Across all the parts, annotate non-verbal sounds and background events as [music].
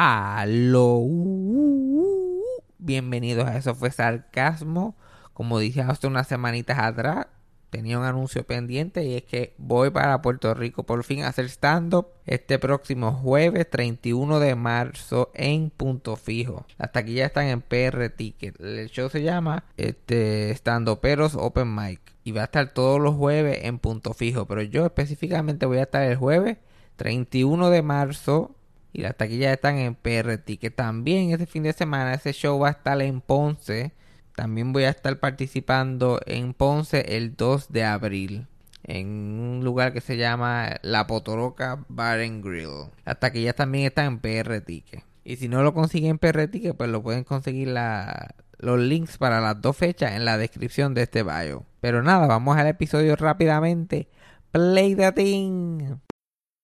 Aló. Bienvenidos a Eso fue Sarcasmo. Como dije hace unas semanitas atrás, tenía un anuncio pendiente y es que voy para Puerto Rico por fin a hacer stand-up este próximo jueves 31 de marzo en Punto Fijo. Hasta aquí ya están en PR Ticket. El show se llama este, Stand Peros Open Mic y va a estar todos los jueves en Punto Fijo. Pero yo específicamente voy a estar el jueves 31 de marzo y las taquillas están en PR Ticket. También este fin de semana ese show va a estar en Ponce también voy a estar participando en Ponce el 2 de abril. En un lugar que se llama La Potoroca Bar and Grill. Hasta que ya también está en PR Ticket. Y si no lo consiguen en PR Ticket, pues lo pueden conseguir la, los links para las dos fechas en la descripción de este bio. Pero nada, vamos al episodio rápidamente. Play the thing.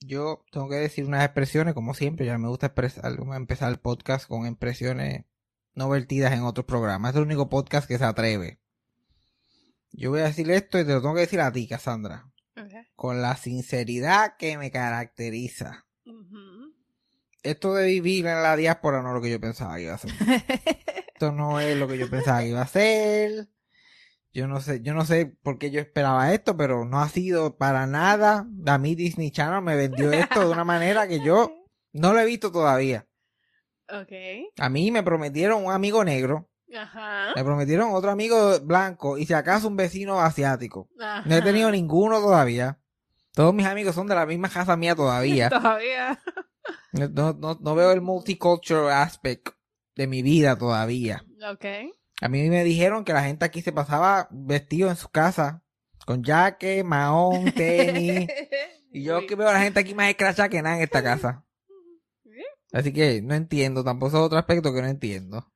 yo tengo que decir unas expresiones, como siempre, ya me gusta expresar, empezar el podcast con expresiones no vertidas en otros programas. Es el único podcast que se atreve. Yo voy a decir esto y te lo tengo que decir a ti, Cassandra. Con la sinceridad que me caracteriza. Esto de vivir en la diáspora no es lo que yo pensaba que iba a ser. [laughs] esto no es lo que yo pensaba que iba a ser. Yo no sé, yo no sé por qué yo esperaba esto, pero no ha sido para nada. A mí Disney Channel me vendió esto de una manera que yo [laughs] no lo he visto todavía. Ok. A mí me prometieron un amigo negro, Ajá. me prometieron otro amigo blanco y si acaso un vecino asiático. Ajá. No he tenido ninguno todavía. Todos mis amigos son de la misma casa mía todavía. [laughs] Todavía. No, no, no veo el multicultural aspect de mi vida todavía. Ok. A mí me dijeron que la gente aquí se pasaba vestido en su casa, con jaque, mahón, [laughs] tenis. Y yo que veo a la gente aquí más escracha que nada en esta casa. Así que no entiendo, tampoco es otro aspecto que no entiendo.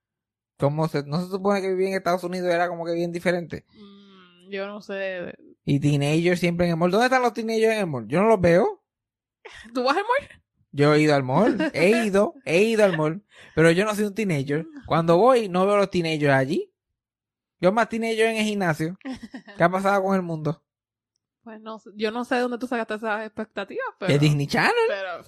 ¿Cómo se, no se supone que vivir en Estados Unidos era como que bien diferente? Mm, Yo no sé. Y teenagers siempre en el mall. ¿Dónde están los teenagers en el mall? Yo no los veo. ¿Tú vas al mall? Yo he ido al mall, he ido, he ido al mall, pero yo no soy un teenager. Cuando voy, no veo a los teenagers allí. Yo más teenager en el gimnasio. [laughs] ¿Qué ha pasado con el mundo? Pues no. Yo no sé de dónde tú sacaste esas expectativas, pero. ¿Es Disney Channel? Pero.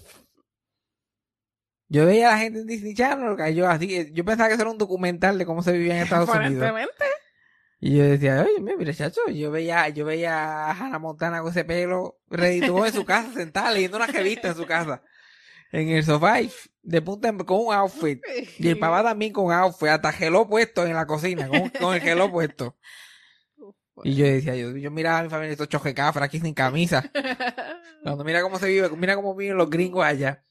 Yo veía a la gente en Disney Channel, que yo así, yo pensaba que eso era un documental de cómo se vivía en Estados Unidos. Y yo decía, oye, mira, chacho, yo veía, yo veía a Hannah Montana con ese pelo redituado en su casa, sentada leyendo una revista en su casa. En el sofá, y de punta en- con un outfit. Y el papá también con outfit, hasta geló puesto en la cocina, con, con el geló puesto. [laughs] Y yo decía, yo, yo miraba a mi familia, estos chojecafras aquí sin camisa. [laughs] Cuando mira cómo se vive, mira cómo viven los gringos allá.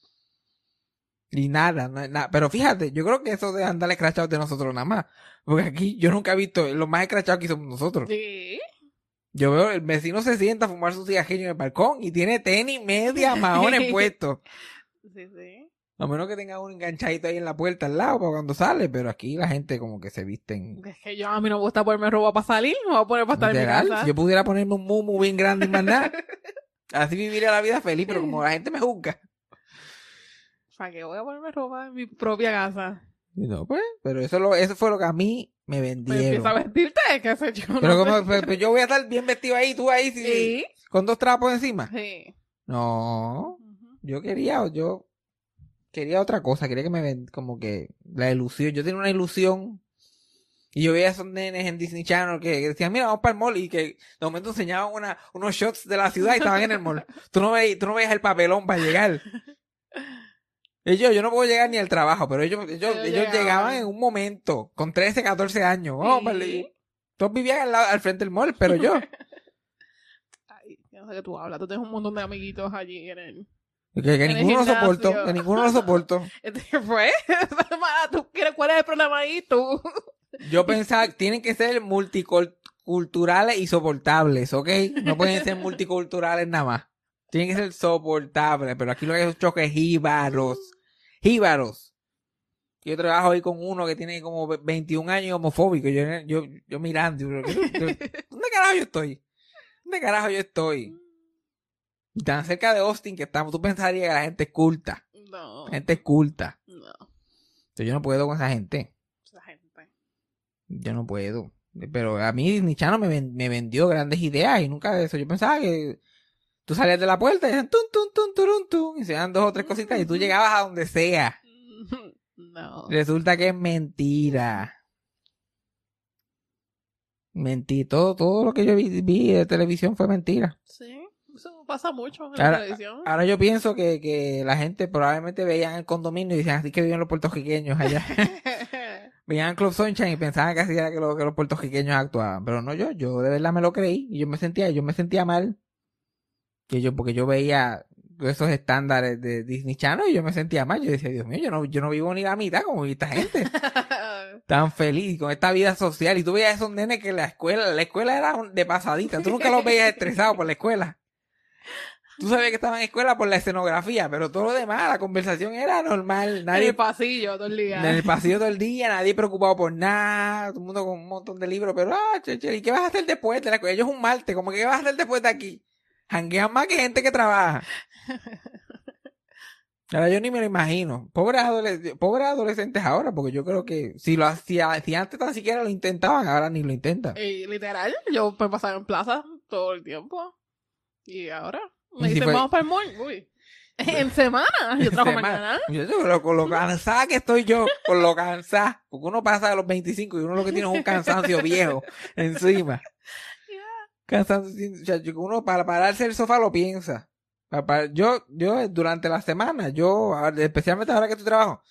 Y nada, no, nada. Pero fíjate, yo creo que eso de andar escrachados de nosotros nada más. Porque aquí yo nunca he visto, los más escrachados aquí somos nosotros. Sí. Yo veo, el vecino se sienta a fumar su cigarrillo en el balcón y tiene tenis media maones [laughs] puestos. Sí, sí. A menos que tenga un enganchadito ahí en la puerta al lado para cuando sale, pero aquí la gente como que se visten. Es que yo a mí no me gusta ponerme ropa para salir, me voy a poner para estar en mi casa. Si yo pudiera ponerme un mumu bien grande y más nada, [laughs] así viviría la vida feliz, pero como la gente me juzga. ¿Para qué voy a ponerme ropa en mi propia casa? No, pues, pero eso, lo, eso fue lo que a mí me Pues vendieron. empieza a vestirte, qué sé yo. pero no como, sé. pues, pues yo voy a estar bien vestido ahí, tú ahí, sí, Sí. con dos trapos encima. Sí. No. Yo quería, yo quería otra cosa, quería que me ven como que la ilusión, yo tenía una ilusión y yo veía a esos nenes en Disney Channel que, que decían, mira, vamos para el mall y que de momento enseñaban una, unos shots de la ciudad y estaban en el mall. [laughs] Tú no veías, tú no veías el papelón para llegar. Ellos, yo no puedo llegar ni al trabajo, pero ellos, ellos, Ellos ellos llegaban. llegaban. en un momento, con 13, 14 años. Oh, Sí. vale. Todos vivían al, lado- al frente del mall, pero yo. [laughs] Ay, no sé qué tú hablas. Tú tienes un montón de amiguitos allí en el... Que, ninguno lo soporto, que ninguno lo [laughs] soporto. Este, Pues, [laughs] ¿tú quieres, ¿cuál es el problema ahí? Tú. Yo pensaba, tienen que ser multiculturales y soportables, ¿ok? No pueden ser [laughs] multiculturales nada más. Tienen que ser soportables, pero aquí lo que hay es un choque jíbaros. Jíbaros. Yo trabajo ahí con uno que tiene como 21 años homofóbico. Yo, yo, yo mirando, yo- ¿dónde carajo yo estoy? ¿Dónde carajo yo estoy? Tan cerca de Austin que estamos, tú pensarías que la gente es culta. No. La gente es culta. No. Entonces yo no puedo con esa gente. Esa gente. Yo no puedo. Pero a mí Disney Channel me, me vendió grandes ideas y nunca de eso. Yo pensaba que tú salías de la puerta y decían tum, tum, tum, turun, tum, y se dan dos o tres cositas y tú [laughs] llegabas a donde sea. No. Resulta que es mentira. Mentira. Todo, todo lo que yo vi, vi de televisión fue mentira. Sí. Pasa mucho en la televisión. ahora yo pienso que, que la gente probablemente veían el condominio y decían así que viven los puertorriqueños allá. [laughs] [laughs] veían Club Sunshine y pensaban que así era que, lo- que los puertorriqueños actuaban. Pero no yo, yo de verdad me lo creí y yo me sentía, yo me sentía mal. Que yo, porque yo veía esos estándares de Disney Channel y yo me sentía mal. Yo decía, Dios mío, yo no, yo no vivo ni la mitad como esta gente. [laughs] Tan feliz con esta vida social. Y tú veías a esos nenes que la escuela, la escuela era de pasadita. Tú nunca los veías estresados por la escuela. Tú sabías que estaban en escuela por la escenografía, pero todo lo demás, la conversación era normal. en Nadie el pasillo todo el día. en el pasillo todo el día, nadie preocupado por nada, todo el mundo con un montón de libros, pero ah, che, che, ¿y qué vas a hacer después de la escuela? Ellos un martes, como que ¿qué vas a hacer después de aquí? Janguean más que gente que trabaja. [laughs] Ahora yo ni me lo imagino. Pobres, adolesc- pobres adolescentes ahora, porque yo creo que si lo hacía, si antes tan siquiera lo intentaban, ahora ni lo intentan. Y literal, yo me pasaba en plaza todo el tiempo. Y ahora me dicen, vamos para el mall. Uy. [laughs] En [laughs] semana. Yo trabajo Semana. mañana. Yo pero con lo cansada que estoy yo, con lo cansada, porque uno pasa de los 25 y uno lo que tiene es un [laughs] cansancio viejo encima. Cansancio, uno para pararse del sofá lo piensa. Yo, yo durante la semana, yo, especialmente ahora que estoy trabajo,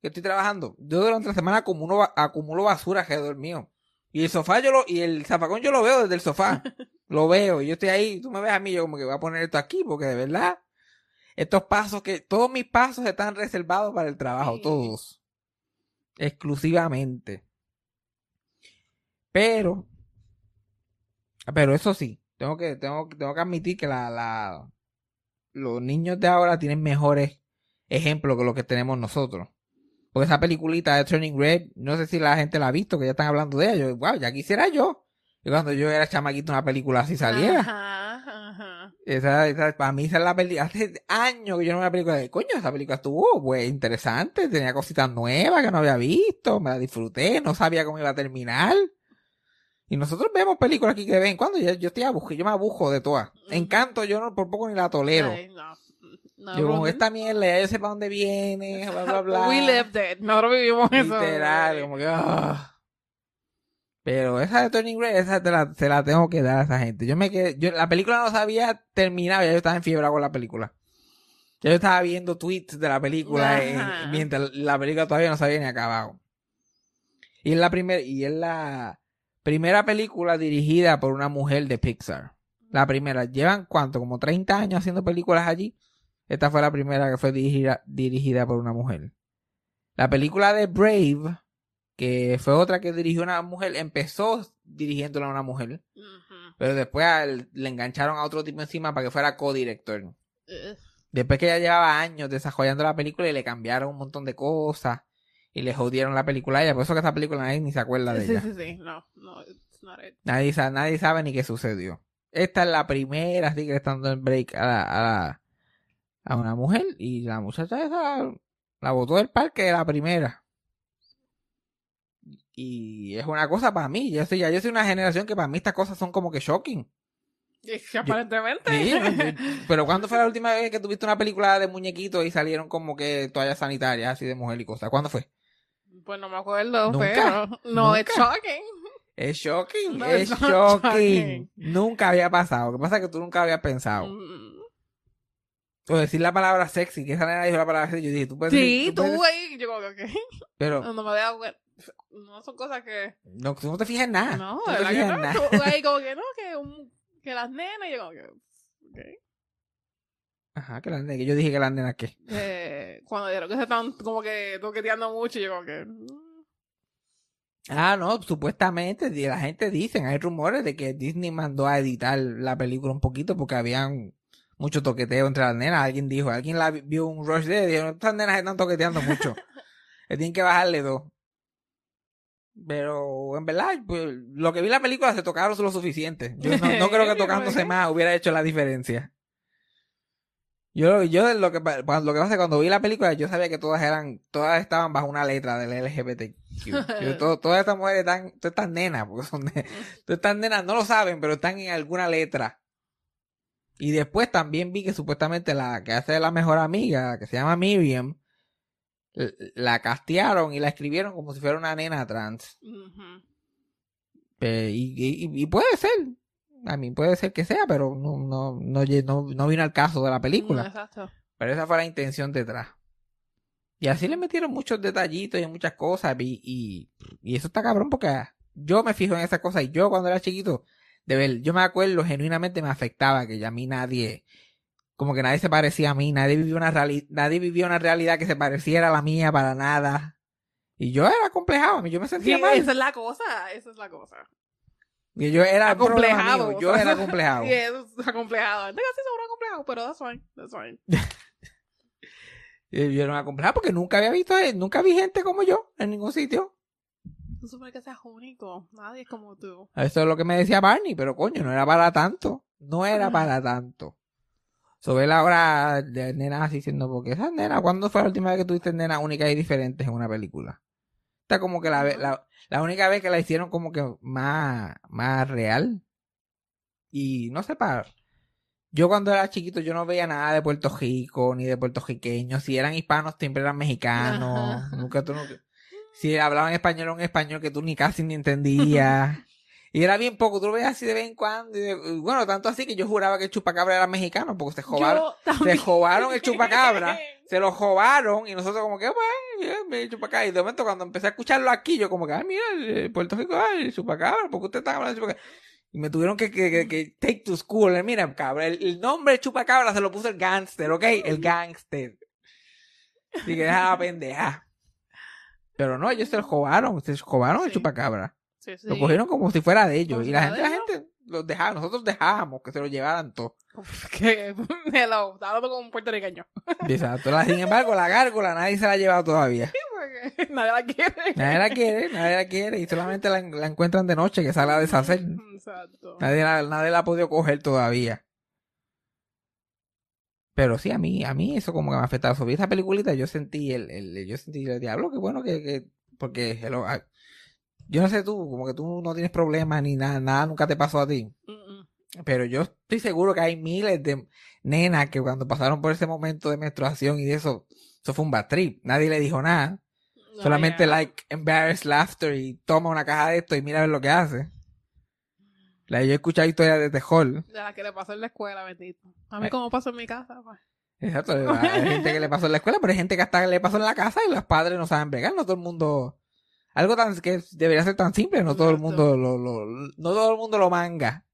que estoy trabajando, yo durante la semana acumulo, acumulo basura alrededor mío. Y el sofá yo lo, y el zafacón yo lo veo desde el sofá. Lo veo, yo estoy ahí, tú me ves a mí, yo como que voy a poner esto aquí, porque de verdad, estos pasos que, todos mis pasos están reservados para el trabajo, Sí. todos. Exclusivamente. Pero, pero eso sí, tengo que, tengo, tengo que admitir que la, la, los niños de ahora tienen mejores ejemplos que los que tenemos nosotros. Porque esa peliculita de Turning Red, no sé si la gente la ha visto, que ya están hablando de ella. Yo, wow, ya quisiera yo. Y cuando yo era chamaquito, una película así saliera. Ajá, ajá. Esa, esa, para mí esa es la película. Hace años que yo no veo una película de coño, esa película estuvo pues, interesante, tenía cositas nuevas que no había visto, me la disfruté, no sabía cómo iba a terminar. Y nosotros vemos películas aquí que de vez en cuando, yo, yo estoy abujo, yo me abujo de todas. Encanto, yo no, por poco ni la tolero. Ay, no. No, yo como esta mierda, ya yo sé para dónde viene, bla bla bla. [laughs] We lived it. Nosotros vivimos eso. Literal, como que ah. Pero esa de Turning Red, esa te la, se la tengo que dar a esa gente. Yo me quedé, yo, la película no se había terminado, ya yo estaba en fiebre con la película. Ya yo estaba viendo tweets de la película mientras la película todavía no se había ni acabado. Y es la primera, y es la primera película dirigida por una mujer de Pixar. La primera. Llevan cuánto, como 30 años haciendo películas allí. Esta fue la primera que fue dirigida, dirigida por una mujer. La película de Brave, que fue otra que dirigió una mujer, empezó dirigiéndola a una mujer, pero después al- le engancharon a otro tipo encima para que fuera co-director. Ugh. Después que ya llevaba años desarrollando la película y le cambiaron un montón de cosas y le jodieron la película a ella, por eso que esta película nadie ni se acuerda de Sí, ella. sí, sí. No, no, it's not it. Nadie, sa- nadie sabe ni qué sucedió. Esta es la primera, así que le están dando el break a la, a la- a una mujer y la muchacha esa la botó del parque de la primera. Y es una cosa para mí. Yo soy, ya yo soy una generación que para mí estas cosas son como que shocking. Es aparentemente. Sí, [laughs] pero ¿cuándo fue la última vez que tuviste una película de muñequitos y salieron como que toallas sanitarias así de mujer y cosas? ¿Cuándo fue? Pues no me acuerdo, Nunca, pero no, nunca. it's shocking. Es shocking, No, es shocking. shocking. Nunca había pasado. Lo que pasa es que tú nunca habías pensado. Mm. O decir la palabra sexy, que esa nena dijo la palabra sexy. Yo dije, tú puedes Sí, decir- tú puedes- güey. Yo como que. Pero No me veo, güey. No son cosas que. no, no te fijas en nada. No, de no te verdad que fijas en no. nada. Tú, como que [laughs] no, que, un, que las nenas. Yo como que. ok. Ajá, que la nena, que yo dije que la nena qué. Eh, cuando dijeron que se están como que toqueteando mucho, yo como que. Ah, no, supuestamente la gente dice, hay rumores de que Disney mandó a editar la película un poquito porque habían mucho toqueteo entre las nenas. Alguien dijo, alguien la vi- vio un rush de y dijo, estas nenas están toqueteando mucho. [laughs] Le tienen que bajarle dos. Pero en verdad, pues, lo que vi en la película se tocaron lo suficiente. Yo no, no [laughs] creo que tocándose más hubiera hecho la diferencia. Yo, yo lo que lo que pasa es que cuando vi la película, yo sabía que todas eran, todas estaban bajo una letra del LGBTQ. Yo, [laughs] todo- todas estas mujeres están, todas estas nenas, porque son de, todas estas nenas no lo saben, pero están en alguna letra. Y después también vi que supuestamente la que hace la mejor amiga, que se llama Miriam, la castearon y la escribieron como si fuera una nena trans. Eh, y, y- y puede ser. A mí puede ser que sea, pero no, no, no, no, no vino al caso de la película. Exacto. Pero esa fue la intención detrás. Y así le metieron muchos detallitos y muchas cosas. Y, y, y eso está cabrón porque yo me fijo en esas cosas. Y yo cuando era chiquito, de ver, yo me acuerdo, genuinamente me afectaba que ya a mí nadie, como que nadie se parecía a mí, nadie vivió una reali- nadie vivió una realidad que se pareciera a la mía para nada. Y yo era complejado, yo me Sí, sentía mal. esa es la cosa. Esa es la cosa. Y yo era Acomplejado. yo era [laughs] acomplejado. Sí, eso es acomplejado. Que sí son acomplejado, pero that's fine. That's fine. [laughs] Y Yo era acomplejado porque nunca había visto, nunca vi gente como yo en ningún sitio. Tú supone que seas único. Nadie es como tú. Eso es lo que me decía Barney, pero coño, no era para tanto. No era para tanto. Sobre la hora de nenas así diciendo, porque esas nenas, ¿cuándo fue la última vez que tuviste nenas únicas y diferentes en una película? Está como que la, la, la única vez que la hicieron como que más, más real. Y no sé, para... Yo cuando era chiquito yo no veía nada de Puerto Rico, ni de puertorriqueños. Si eran hispanos, siempre eran mexicanos. Ajá. Nunca tú no... Si hablaban español, era un español que tú ni casi ni entendías. [laughs] Y era bien poco, tú lo veías así de vez en cuando. y de- y bueno, tanto así que yo juraba que el chupacabra era mexicano, porque se jobaron, se jobaron el chupacabra, [laughs] se lo jobaron, y nosotros como que, bueno, el chupacabra. Y de momento cuando empecé a escucharlo aquí, yo como que, ay, mira, el- Puerto Rico, ay, el chupacabra, porque usted está hablando de chupacabra? Y me tuvieron que, que, que, que take to school. Eh, Mira, cabra, el, el nombre chupacabra se lo puso el gangster, ¿ok? El gangster. Así que deja la pendeja. Pero no, ellos se lo jobaron, se jobaron el chupacabra. Sí, sí. Lo cogieron como si fuera de ellos. Como Y la gente, la gente los dejaba, nosotros dejábamos que se [laughs] lo llevaran todo. Que, hello, estaba hablando con un puertorriqueño. Exacto. Sin embargo, la gárgola nadie se la ha llevado todavía. Porque [laughs] nadie la quiere. Nadie la quiere, nadie la quiere. Y solamente la, la encuentran de noche que sale a deshacer. [laughs] Exacto. Nadie la, nadie la ha podido coger todavía. Pero sí, a mí, a mí eso como que me ha afectado. Sobre esa peliculita yo sentí el, el- yo sentí el diablo, que bueno que, que porque hello, ah, yo no sé tú, como que tú no tienes problemas ni nada, nada nunca te pasó a ti. Pero yo estoy seguro que hay miles de nenas que cuando pasaron por ese momento de menstruación y de eso, eso fue un bad trip. Nadie le dijo nada. No, Solamente like embarrassed laughter y toma una caja de esto y mira a ver lo que hace. La yo he escuchado historias de terror. De la que le pasó en la escuela, bendito. A mí, Eh. como pasó en mi casa, pues. Exacto. [laughs] Hay gente que le pasó en la escuela, pero hay gente que hasta le pasó en la casa y los padres no saben bregar. No todo el mundo. Algo tan que debería ser tan simple, no todo el mundo lo, lo- no todo el mundo lo manga.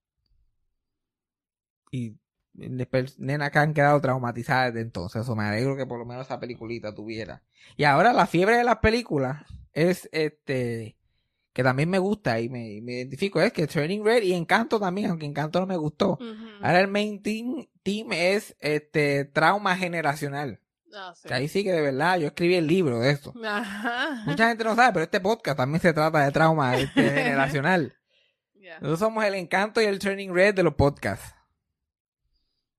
Y después, nenas que han quedado traumatizadas desde entonces. Eso me alegro que por lo menos esa peliculita tuviera. Y ahora la fiebre de las películas es este que también me gusta y me, me identifico es que Turning Red y Encanto también, aunque Encanto no me gustó. Ahora el main team, team es este trauma generacional. Ah, sí. Que ahí sí que de verdad yo escribí el libro de esto. Ajá. Mucha gente no sabe, pero este podcast también se trata de trauma este, [laughs] generacional. Nosotros somos el encanto y el turning red de los podcasts.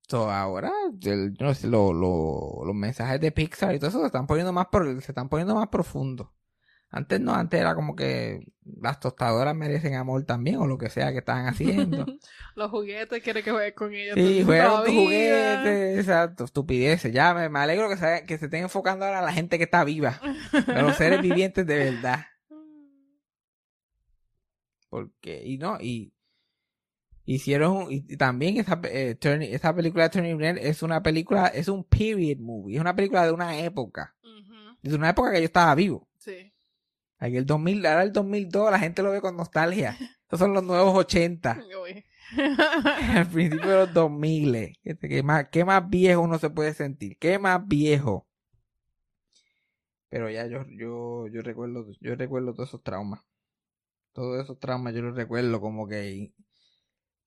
So, ahora el- no sé, lo- lo- los mensajes de Pixar y todo eso se están poniendo más por, se están poniendo más profundos. Antes no, antes era como que las tostadoras merecen amor también o lo que sea que estaban haciendo. [laughs] Los juguetes quiere que juegues con ellos. Sí, juegan la tus juguetes, exacto, estupideces. Ya me, me alegro que se, que se estén enfocando ahora a la gente que está viva, a los seres vivientes de verdad. [laughs] Porque, y no, y, Hicieron, y, y también esa, eh, Turning- esa película de Turning Red es una película, es un period movie, es una película de una época, Ujú, de una época que yo estaba vivo. Sí. Aquí el 2000, ahora el 2002, la gente lo ve con nostalgia. Esos son los nuevos 80. [laughs] Uy. [laughs] Al principio de los 2000. ¿Qué, qué más, ¿Qué más viejo uno se puede sentir? ¿Qué más viejo? Pero ya yo, yo, yo recuerdo, yo recuerdo todos esos traumas. Todos esos traumas yo los recuerdo como que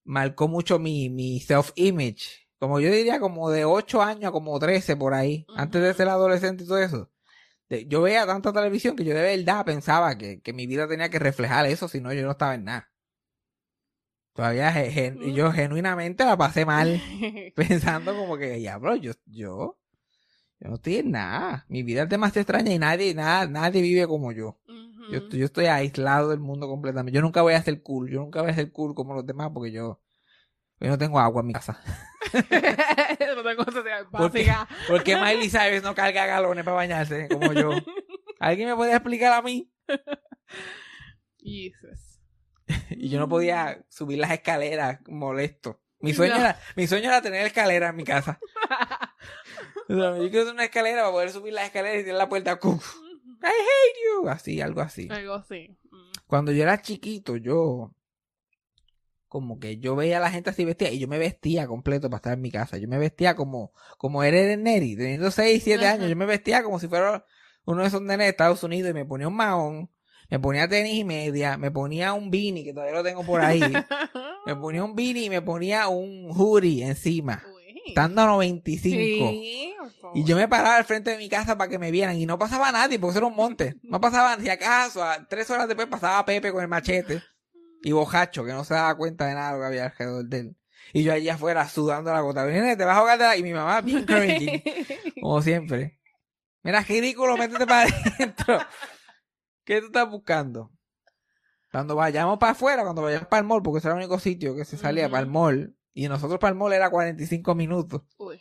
marcó mucho mi, mi self-image. Como yo diría como de 8 años a como 13 por ahí. Antes de ser adolescente y todo eso. Yo veía tanta televisión que yo de verdad pensaba que, que mi vida tenía que reflejar eso, si no yo no estaba en nada. Todavía gen- yo genuinamente la pasé mal [laughs] pensando como que, diablo, yo, yo, yo no estoy en nada. Mi vida es demasiado extraña y nadie, nada, nadie vive como yo. Yo, estoy- yo estoy aislado del mundo completamente. Yo nunca voy a ser cool. Yo nunca voy a ser cool como los demás porque yo, yo no tengo agua en mi casa. [laughs] no tengo necesidad [laughs] ¿Por qué? básica. ¿Por qué Miley [laughs] Cyrus no carga galones para bañarse como yo? ¿Alguien me puede explicar a mí? Jesus. Y yo no podía subir las escaleras molesto. Mi sueño, No. era, mi sueño era tener escaleras en mi casa. O sea, yo quiero tener una escalera para poder subir las escaleras y tener la puerta. ¡cuf! I hate you. Así, algo así. Algo así. Mm. Cuando yo era chiquito, yo como que yo veía a la gente así vestida y yo me vestía completo para estar en mi casa. Yo me vestía como, como era Neri, teniendo 6, 7 Ajá. años. Yo me vestía como si fuera uno de esos nenes de Estados Unidos y me ponía un mahón, me ponía tenis y media, me ponía un beanie, que todavía lo tengo por ahí. [laughs] me ponía un beanie y me ponía un hoodie encima. Uy. Estando a 95. Sí. Y yo me paraba al frente de mi casa para que me vieran y no pasaba nadie porque eso era un monte. No pasaba, si acaso, a tres horas después pasaba Pepe con el machete y Bojacho que no se daba cuenta de nada de lo que había alrededor de él. Y yo allí afuera sudando la gota. Te vas a de la-". Y mi mamá bien [laughs] encouraging, como siempre. Mira, qué ridículo, métete para adentro. ¿Qué tú estás buscando? Cuando vayamos para afuera, cuando vayamos para el mall, porque ese era el único sitio que se salía para el mall. Y nosotros para el mall era 45 minutos. Uy.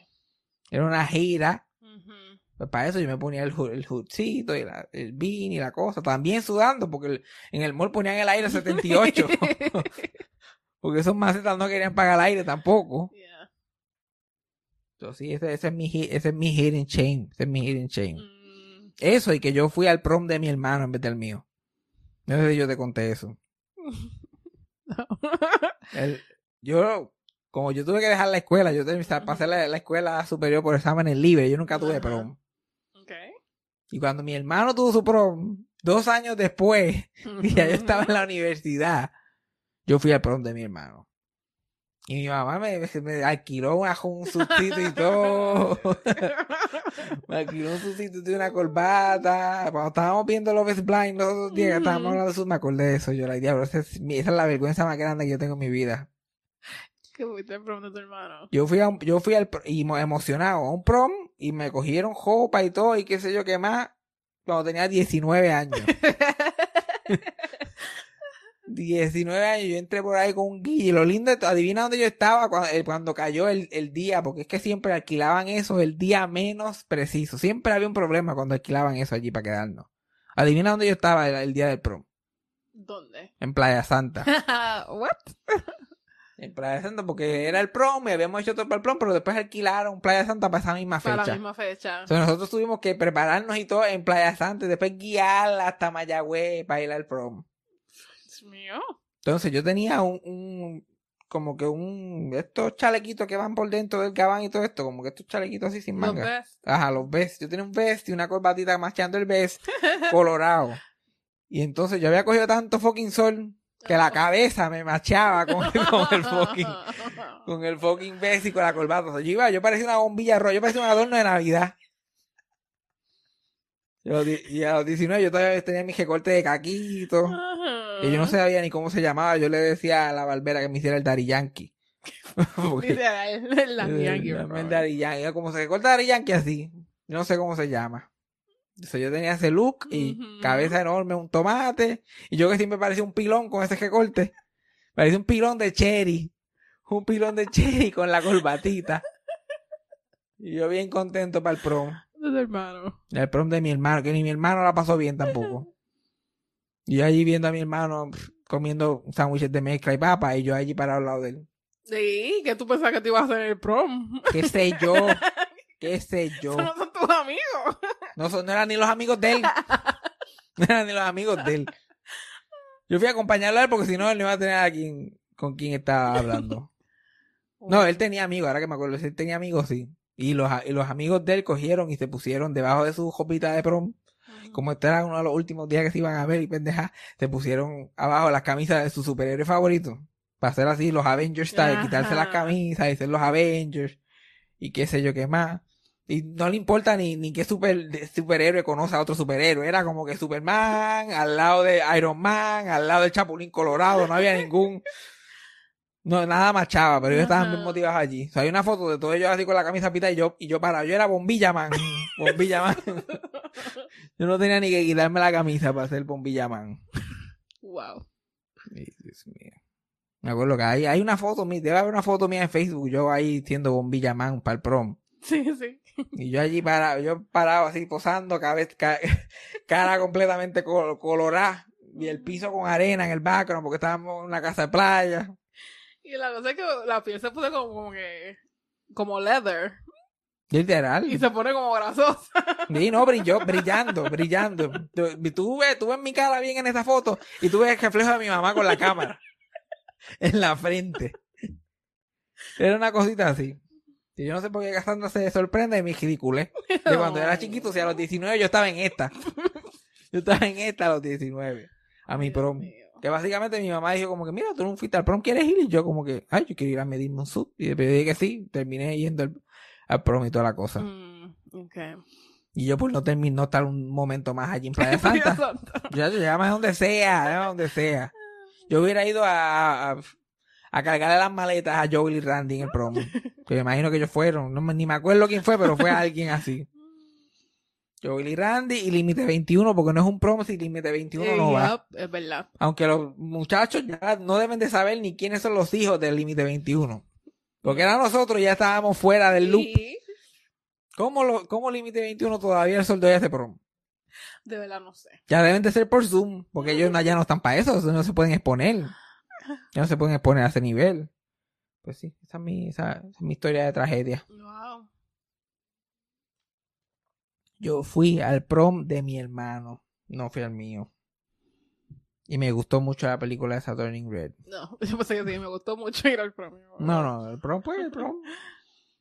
Era una gira. Pues para eso yo me ponía el, el hoodcito y la- el bean y la cosa. También sudando, porque el- en el mall ponían el aire 78. [laughs] [laughs] porque esos macetas no querían pagar el aire tampoco. Yeah. Entonces, sí, ese, ese es mi, ese es mi hidden shame. Ese es mi hidden shame. Mm. Eso y que yo fui al prom de mi hermano en vez del mío. No sé si yo te conté eso. No. [laughs] El- yo, como yo tuve que dejar la escuela, yo pasé la, la escuela superior por exámenes libres. Yo nunca tuve prom. Y cuando mi hermano tuvo su prom, dos años después, y [laughs] ya yo estaba en la universidad, yo fui al prom de mi hermano. Y mi mamá me, me alquiló una, un sustito y todo. [laughs] me alquiló un sustito y una corbata. Cuando estábamos viendo Love Blind los otros días, estábamos hablando de eso, me acordé de eso. Yo, la diablo, esa es, esa es la vergüenza más grande que yo tengo en mi vida. Que fuiste el prom de tu hermano. Yo fui, a un- yo fui al, y mo- emocionado a un prom y me cogieron jopa y todo y qué sé yo qué más cuando tenía 19 años. [laughs] 19 años, yo entré por ahí con un guille. Lo lindo, adivina dónde yo estaba cuando, eh, cuando cayó el, el día, porque es que siempre alquilaban eso el día menos preciso. Siempre había un problema cuando alquilaban eso allí para quedarnos. Adivina dónde yo estaba el, el día del prom. ¿Dónde? En Playa Santa. [laughs] What? En Playa Santa, porque era el prom y habíamos hecho todo para el prom, pero después alquilaron Playa Santa para esa misma Para la fecha. misma fecha. Sea, nosotros tuvimos que prepararnos y todo en Playa Santa y después guiar hasta Mayagüez para ir al prom. Dios mío. Entonces yo tenía un, un como que un, estos chalequitos que van por dentro del gabán y todo esto, como que estos chalequitos así sin Los manga. best. Ajá, los vest. Yo tenía un vest y una corbatita machando el vest colorado. [laughs] Y entonces yo había cogido tanto fucking sol que la cabeza me machaba con, con el fucking, con el fucking vest y con la corbata. O sea, yo iba, yo parecía una bombilla roja, yo parecía un adorno de Navidad. Yo, y a los 19 yo todavía tenía mi recorte de caquito. Y yo no sabía ni cómo se llamaba. Yo le decía a la barbera que me hiciera el Daddy Yankee. [laughs] Porque- el favor. Daddy Yankee. Era Como se recorta Daddy Yankee así. Yo no sé cómo se llama. Entonces yo tenía ese look y cabeza enorme, un tomate. Y yo que siempre parecía un pilón con ese recorte. Parecía un pilón de cherry. Un pilón de cherry con la corbatita. Y yo bien contento para el prom. De tu hermano. El prom de mi hermano, que ni mi hermano la pasó bien tampoco. Y yo allí viendo a mi hermano comiendo sándwiches de mezcla y papa, y yo allí parado al lado de él. Sí, que tú pensabas que te ibas a hacer el prom. ¿Qué sé yo? [laughs] ¿Qué sé yo? No son tus amigos. No, son, no eran ni los amigos de él. [laughs] No eran ni los amigos de él. Yo fui a acompañarlo a él porque si no, él no iba a tener a quien, con quien estaba hablando. [laughs] No, él tenía amigos, ahora que me acuerdo, él tenía amigos, sí. Y los, y los amigos de él cogieron y se pusieron debajo de su jopita de prom. Como este era uno de los últimos días que se iban a ver y pendeja, se pusieron abajo las camisas de su superhéroe favorito. Para hacer así los Avengers style, Ajá. quitarse las camisas y ser los Avengers. Y qué sé yo qué más. Y no le importa ni, ni qué super, superhéroe conoce a otro superhéroe. Era como que Superman, al lado de Iron Man, al lado del Chapulín Colorado. No había ningún... No, nada machaba, pero ellos estaban bien motivados allí. O sea, hay una foto de todos ellos así con la camisa pita y yo, y yo para, yo era bombilla man. bombilla man. [laughs] yo no tenía ni que quitarme la camisa para ser bombilla man. Wow. Ay, Dios mío. Me acuerdo que hay, hay una foto, mía- debe haber una foto mía en Facebook, yo ahí siendo bombilla man para el prom. Sí, sí. Y yo allí parado, yo parado así posando, cabeza, ca- [laughs] cara completamente col- colorada. Y el piso con arena en el background porque estábamos en una casa de playa. Y la cosa es que la piel se pone como, como que. como leather. Literal. Y se pone como grasosa. Sí, no, brilló, brillando, brillando. Tú ves, tú ves mi cara bien en esa foto y tú ves el reflejo de mi mamá con la cámara en la frente. Era una cosita así. Y yo no sé por qué Cassandra se sorprende de mi ridiculez. [laughs] De cuando era chiquito, si a los 19 yo estaba en esta. [laughs] Yo estaba en esta a los 19. A mi prom. Que básicamente mi mamá dijo como que, mira, tú no fuiste al prom, ¿quieres ir? Y yo como que, ay, yo quiero ir a medirme un sub. Y después dije que sí, terminé yendo al, al prom y toda la cosa. Mm. Y yo por no terminar, no estar un momento más allí en Playa [laughs] Santa. Ya, yo llámame donde sea, llámame donde sea. Yo hubiera ido a, a, a cargarle las maletas a Joel y Randy en el promo. Que me imagino que ellos fueron. No ni me acuerdo quién fue, pero fue [laughs] alguien así. Joel y Randy y Límite 21, porque no es un promo si Límite 21 no va. Es verdad. Aunque los muchachos ya no deben de saber ni quiénes son los hijos del Límite 21. Porque era nosotros ya estábamos fuera del loop. ¿Cómo, lo, cómo Límite 21 todavía el soldo de ese promo? de verdad no sé. Ya deben de ser por Zoom, porque ellos ya no están para eso, no se pueden exponer. [laughs] Ya no se pueden exponer a ese nivel. Pues sí, esa es mi, esa, esa es mi historia de tragedia. Wow. Yo fui al prom de mi hermano, no fui al mío. Y me gustó mucho la película de Turning Red. No, [laughs] yo pensé que sí, me gustó mucho ir al premio. No, no, el prom pues el [laughs] prom.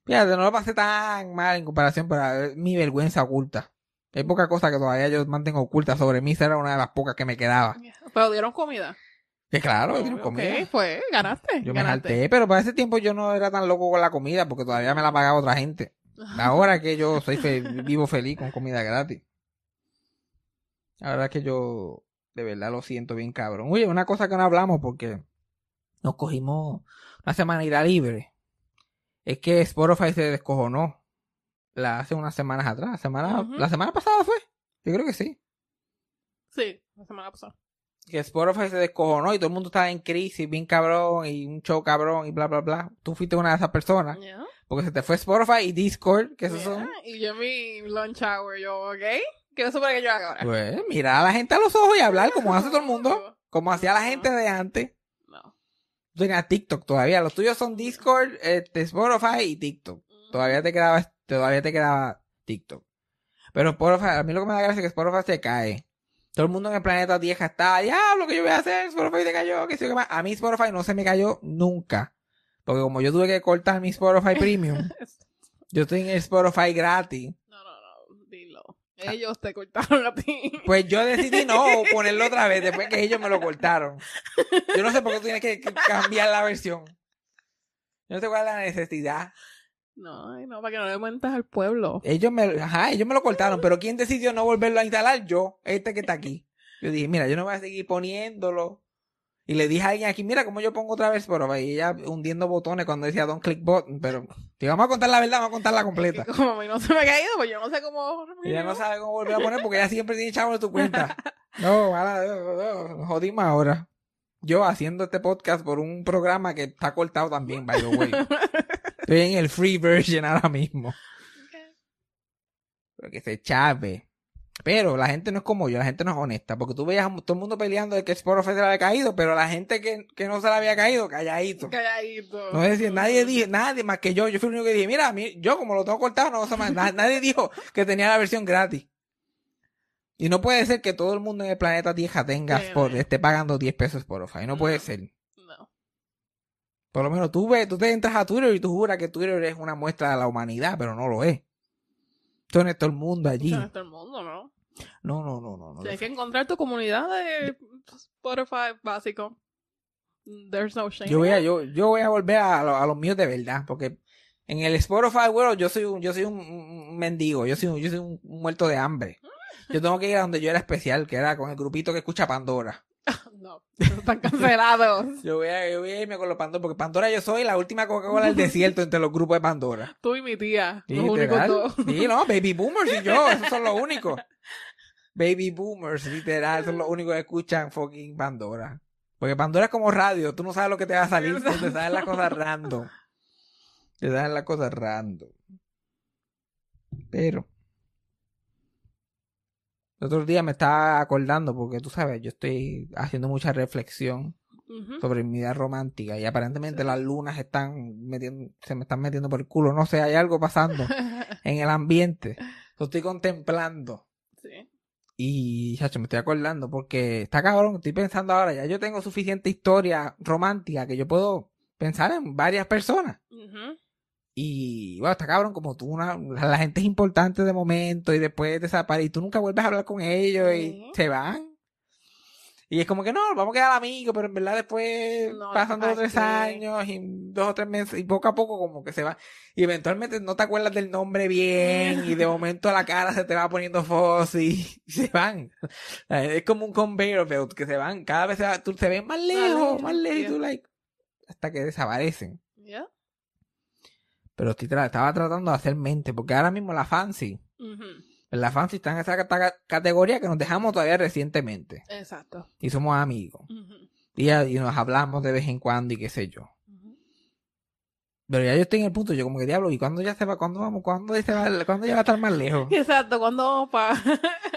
Fíjate, no lo pasé tan mal en comparación, pero es mi vergüenza oculta. Hay poca cosa que todavía yo mantengo oculta sobre mí, esa era una de las pocas que me quedaba. Pero dieron comida. Que claro, tienen Ok, comida. pues, ganaste. Yo me salté, pero para ese tiempo yo no era tan loco con la comida porque todavía me la pagaba otra gente. Ahora que yo soy fe- [laughs] vivo feliz con comida gratis. Ahora que yo de verdad lo siento bien cabrón. Oye, una cosa que no hablamos porque nos cogimos una semanita libre. Es que Spotify se descojonó la, hace unas semanas atrás. La semana, la semana pasada fue. Yo creo que sí. Sí, la semana pasada. Que Spotify se descojonó y todo el mundo estaba en crisis, bien cabrón, y un show cabrón, y bla, bla, bla. Tú fuiste una de esas personas. Yeah. Porque se te fue Spotify y Discord, que esos son... Y yo mi lunch hour, yo, ok. ¿Qué se supone que yo haga ahora? Pues, mirar a la gente a los ojos y hablar como hace todo el mundo. Como hacía la gente de antes. No. Tú tenías TikTok todavía. Los tuyos son Discord, este, Spotify y TikTok. Todavía te quedaba, todavía te quedaba TikTok. Pero Spotify, a mí lo que me da gracia es que Spotify se cae. Todo el mundo en el planeta Tierra está, diablo, que yo voy a hacer? Spotify se cayó, que sé yo qué más. A mí Spotify no se me cayó nunca. Porque como yo tuve que cortar mi Spotify Premium, [laughs] yo estoy en el Spotify gratis. No, no, no, dilo. Ellos te cortaron a ti. Pues yo decidí no [laughs] ponerlo otra vez después que ellos me lo cortaron. Yo no sé por qué tú tienes que, que cambiar la versión. Yo no sé cuál es la necesidad. No, ay, no, para que no le cuentes al pueblo. Ellos me, ajá, ellos me lo cortaron, pero ¿quién decidió no volverlo a instalar? Yo, este que está aquí. Yo dije, mira, yo no voy a seguir poniéndolo. Y le dije a alguien aquí, mira cómo yo pongo otra vez, pero y ella hundiendo botones cuando decía don't click button, pero te vamos a contar la verdad, vamos a contar la completa. Que como a mí no se me ha caído, pues yo no sé cómo. Ella no sabe cómo volver a poner porque ella siempre tiene chavo en tu cuenta. [laughs] No, ahora, no, no, nos jodimos ahora. Yo haciendo este podcast por un programa que está cortado también, by the way. [laughs] Estoy en el free version [laughs] ahora mismo. Pero que se chave. Pero la gente no es como yo, la gente no es honesta, porque tú veías a todo el mundo peleando de que Spotify se le había caído, pero la gente que, que no se le había caído, calladito. Calladito. No es decir, nadie dijo, nadie más que yo, yo fui el único que dije, mira, yo como lo tengo cortado, no uso más. Na- nadie dijo que tenía la versión gratis. Y no puede ser que todo el mundo en el planeta Tierra tenga Sí, Spot- no. esté pagando 10 pesos Spotify. No puede No. ser. Por lo menos tú ves, tú te entras a Twitter y tú juras que Twitter es una muestra de la humanidad, pero no lo es. Esto no es todo el mundo allí. Eso no es todo el mundo, ¿no? No, no, no, no. no. Tienes que encontrar tu comunidad de Spotify básico. There's no shame. Yo voy a, yo, yo voy a volver a, lo- a los míos de verdad, porque en el Spotify World yo soy un, yo soy un, un mendigo, yo soy un, yo soy un muerto de hambre. Yo tengo que ir a donde yo era especial, que era con el grupito que escucha Pandora. [laughs] No, están cancelados. [laughs] Yo voy a, yo voy a irme con los Pandora, porque Pandora yo soy la última Coca-Cola del desierto entre los grupos de Pandora. [laughs] Tú y mi tía, los únicos dos. Sí, no, Baby Boomers y yo, esos son los únicos. Baby Boomers, literal, son los únicos que escuchan fucking Pandora. Porque Pandora es como radio, tú no sabes lo que te va a salir, tú te sabes las cosas random. Te sabes las cosas random. Pero. El otro día me estaba acordando, porque tú sabes, yo estoy haciendo mucha reflexión sobre mi vida romántica y aparentemente las lunas están metiendo, se me están metiendo por el culo. No sé, hay algo pasando [laughs] en el ambiente. Lo estoy contemplando. Sí. Y, chacho, me estoy acordando porque está cabrón. Estoy pensando ahora, ya yo tengo suficiente historia romántica que yo puedo pensar en varias personas. Ujú. Y, bueno, está cabrón como tú, una, la, gente es importante de momento y después desaparece y tú nunca vuelves a hablar con ellos y se van. Y es como que no, vamos a quedar amigos, pero en verdad después No, pasan dos o ¿para tres años y dos o tres meses y poco a poco como que se va. Y eventualmente no te acuerdas del nombre bien y de [laughs] momento la cara se te va poniendo fósil y [laughs] se van. [laughs] Es como un conveyor belt que se van, cada vez se, va- tú, se ven más lejos, más lejos y tú like, hasta que desaparecen. Pero estoy tra- estaba tratando de hacer mente, porque ahora mismo la fancy, la fancy está en esa categoría que nos dejamos todavía recientemente. Exacto. Y somos amigos. Ujú. Y, y nos hablamos de vez en cuando y qué sé yo. Pero ya yo estoy en el punto, yo como que diablo, ¿y cuándo ya se va? ¿Cuándo vamos? ¿Cuándo, se va, ¿cuándo ya va a estar más lejos? Exacto, cuando vamos para... [laughs]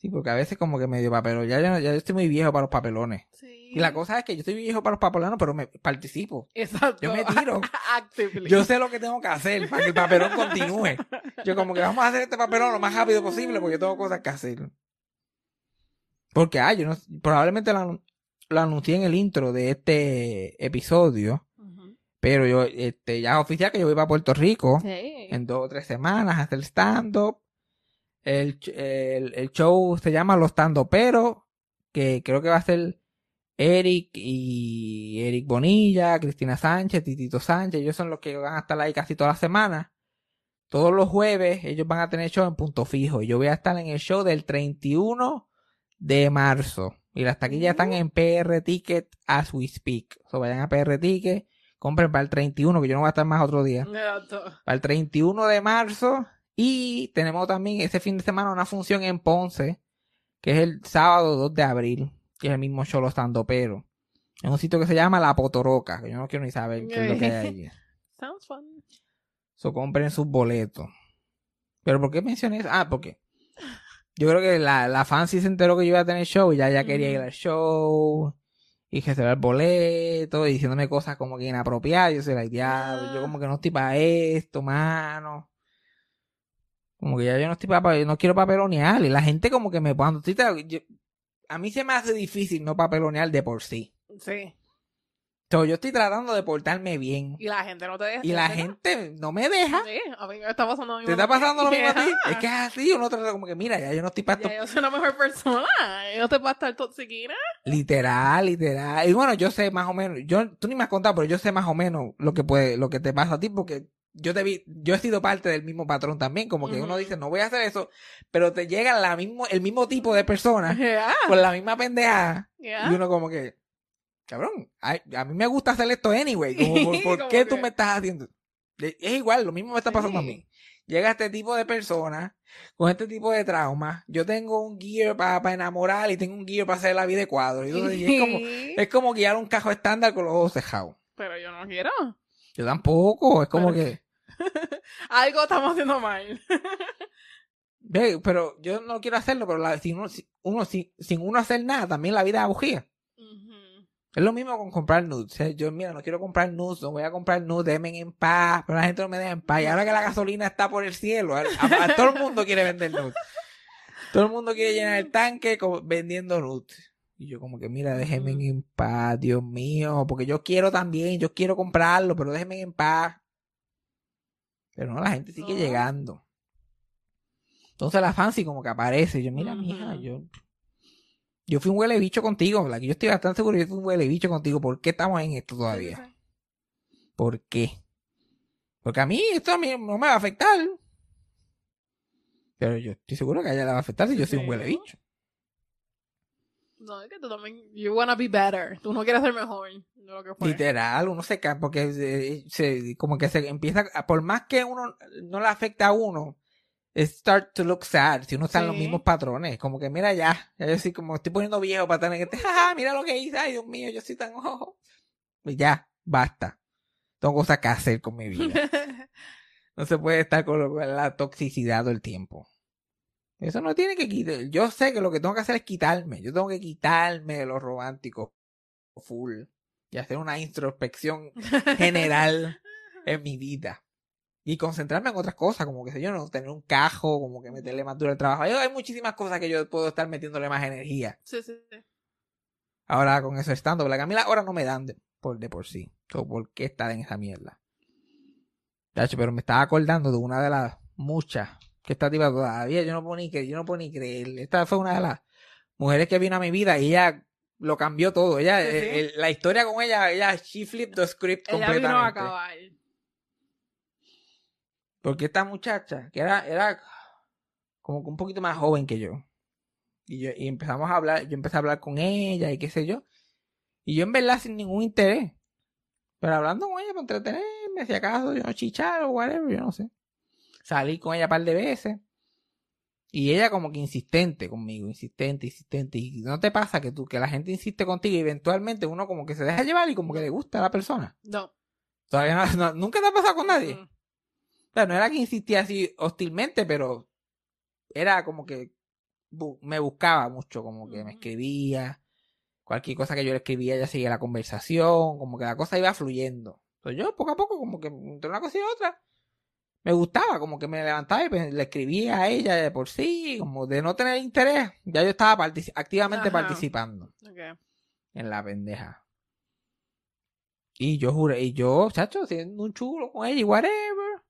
Sí, porque a veces como que medio papelón. Ya, yo- ya yo estoy muy viejo para los papelones. sí. Y la cosa es que yo estoy viejo para los papelones, pero me participo. Exacto. Yo me tiro. [laughs] Yo sé lo que tengo que hacer para que el papelón continúe. Yo como que vamos a hacer este papelón lo más rápido posible porque yo tengo cosas que hacer. Porque, ah, yo no, probablemente lo, anu- lo anuncié en el intro de este episodio, pero yo, este, ya es oficial que yo voy para Puerto Rico Sí. en dos o tres semanas a hacer stand-up. El, el, el show se llama Los Stando Pero, que creo que va a ser Eric y Eric Bonilla, Cristina Sánchez, Titito Sánchez, ellos son los que van a estar ahí casi toda la semana. Todos los jueves ellos van a tener show en punto fijo. Yo voy a estar en el show del 31 de marzo. Y las taquillas están en PR Ticket as we speak. O sea, vayan a PR Ticket, compren para el 31, que yo no voy a estar más otro día para el 31 de marzo. Y tenemos también ese fin de semana una función en Ponce, que es el sábado 2 de abril, que es el mismo show Los pero Es un sitio que se llama La Potoroca, que yo no quiero ni saber qué es lo que hay allí. [laughs] Sounds fun. So compren sus boletos. Pero ¿por qué mencioné eso? Ah, porque yo creo que la, la fancy se enteró que yo iba a tener show y ya ya quería ir al show y reservar boleto y diciéndome cosas como que inapropiadas. Yo soy like, diablo, yo Ah. como que no estoy para esto, mano. Como que ya yo no estoy para, yo no quiero papelonear. Y la gente como que me cuando yo- a mí se me hace difícil no papelonear de por sí. Sí. So, yo estoy tratando de portarme bien. Y la gente no te deja. Y la gente no me deja. Sí, a mí me está pasando lo mismo. ¿Te está pasando lo mismo a ti? [laughs] Es que es así, uno trata como que, mira, ya yo no estoy para esto. Ya yo soy una mejor persona. Yo no te a estar toxiquina. Literal, literal. Y bueno, yo sé más o menos, yo, tú ni me has contado, pero yo sé más o menos lo que puede, lo que te pasa a ti, porque yo te vi, yo he sido parte del mismo patrón también, como que uno dice, no voy a hacer eso, pero te llega la mismo, el mismo tipo de persona, [laughs] Yeah. con la misma pendeja, Yeah. y uno como que, cabrón, ay, a mí me gusta hacer esto anyway, como, [laughs] ¿por, qué tú me estás haciendo? Es igual, lo mismo me está pasando a mí. Llega este tipo de personas con este tipo de traumas. Yo tengo un gear para enamorar y tengo un gear para hacer la vida de cuadro. Y entonces, y es, como, [laughs] es como guiar un cajo estándar con los ojos cejados. Pero yo no quiero. Yo tampoco. Es como que. [laughs] Algo estamos haciendo mal. [laughs] Ve, pero yo no quiero hacerlo, pero la- si uno, si- uno si- sin uno hacer nada, también la vida. Ujú. Es lo mismo con comprar nudes. ¿eh? Yo, mira, no quiero comprar nudes, no voy a comprar nudes, déjenme en paz, pero la gente no me deja en paz. Y ahora que la gasolina está por el cielo, a, a- a todo el mundo quiere vender nudes. Todo el mundo quiere llenar el tanque vendiendo nudes. Y yo como que, mira, déjenme Ujú. en paz, Dios mío, porque yo quiero también, yo quiero comprarlo, pero déjenme en paz. Pero no, la gente sigue No. llegando. Entonces la fancy como que aparece. Yo, mira, mija, Ujú. yo yo fui un huele bicho contigo, la que yo estoy bastante seguro que yo fui un huele bicho contigo. ¿Por qué estamos en esto todavía? Sí, sí, ¿Por qué? Porque a mí esto a mí no me va a afectar. Pero yo estoy seguro que a ella le va a afectar si yo soy un huele bicho. No, es que tú también. You wanna be better. Tú no quieres ser mejor de lo que fue. Literal, uno se cae porque se, se- como que se empieza, por más que uno no le afecta a uno, it start to look sad si uno está en los mismos patrones. Como que mira ya, ya yo sí como estoy poniendo viejo para tener que, jaja, mira lo que hice, ay Dios mío, yo soy tan ojo. Y ya, basta. Tengo cosas que hacer con mi vida. [laughs] No se puede estar con la toxicidad todo el tiempo. Eso no tiene que quitar. Yo sé que lo que tengo que hacer es quitarme. Yo tengo que quitarme de lo romántico full y hacer una introspección general [laughs] en mi vida. Y concentrarme en otras cosas, como que sé yo, no tener un cajo, como que meterle más duro al trabajo. Hay, hay muchísimas cosas que yo puedo estar metiéndole más energía. sí, sí, sí. Ahora con eso estando, la que a mí las horas no me dan de por, de por sí. So, ¿Por qué estar en esa mierda? Pero me estaba acordando de una de las muchas que esta tipa todavía yo no puedo ni creer, yo no puedo ni creer. Esta fue una de las mujeres que vino a mi vida y ella lo cambió todo. Ella, Sí, sí. eh, la historia con ella, ella she flipped the script Ella completamente. vino a acabar. Porque esta muchacha, que era, era como que un poquito más joven que yo. Y yo, y empezamos a hablar, yo empecé a hablar con ella y qué sé yo. Y yo en verdad sin ningún interés. Pero hablando con ella para entretenerme, si acaso yo no chichar o whatever, yo no sé. Salí con ella un par de veces. Y ella como que insistente conmigo, insistente, insistente. Y no te pasa que tú, que la gente insiste contigo y eventualmente uno como que se deja llevar y como que le gusta a la persona. No. Todavía no, no- nunca te ha pasado con nadie. Mm. O sea, no era que insistía así hostilmente, pero era como que bu- me buscaba mucho, como que me escribía. Cualquier cosa que yo le escribía, ella seguía la conversación, como que la cosa iba fluyendo. Entonces yo poco a poco, como que entre una cosa y otra, me gustaba, como que me levantaba y pe- le escribía a ella de por sí, como de no tener interés, ya yo estaba activamente Ajá. participando en la pendeja. Y yo juré, y yo, chacho, siendo un chulo con ella y whatever.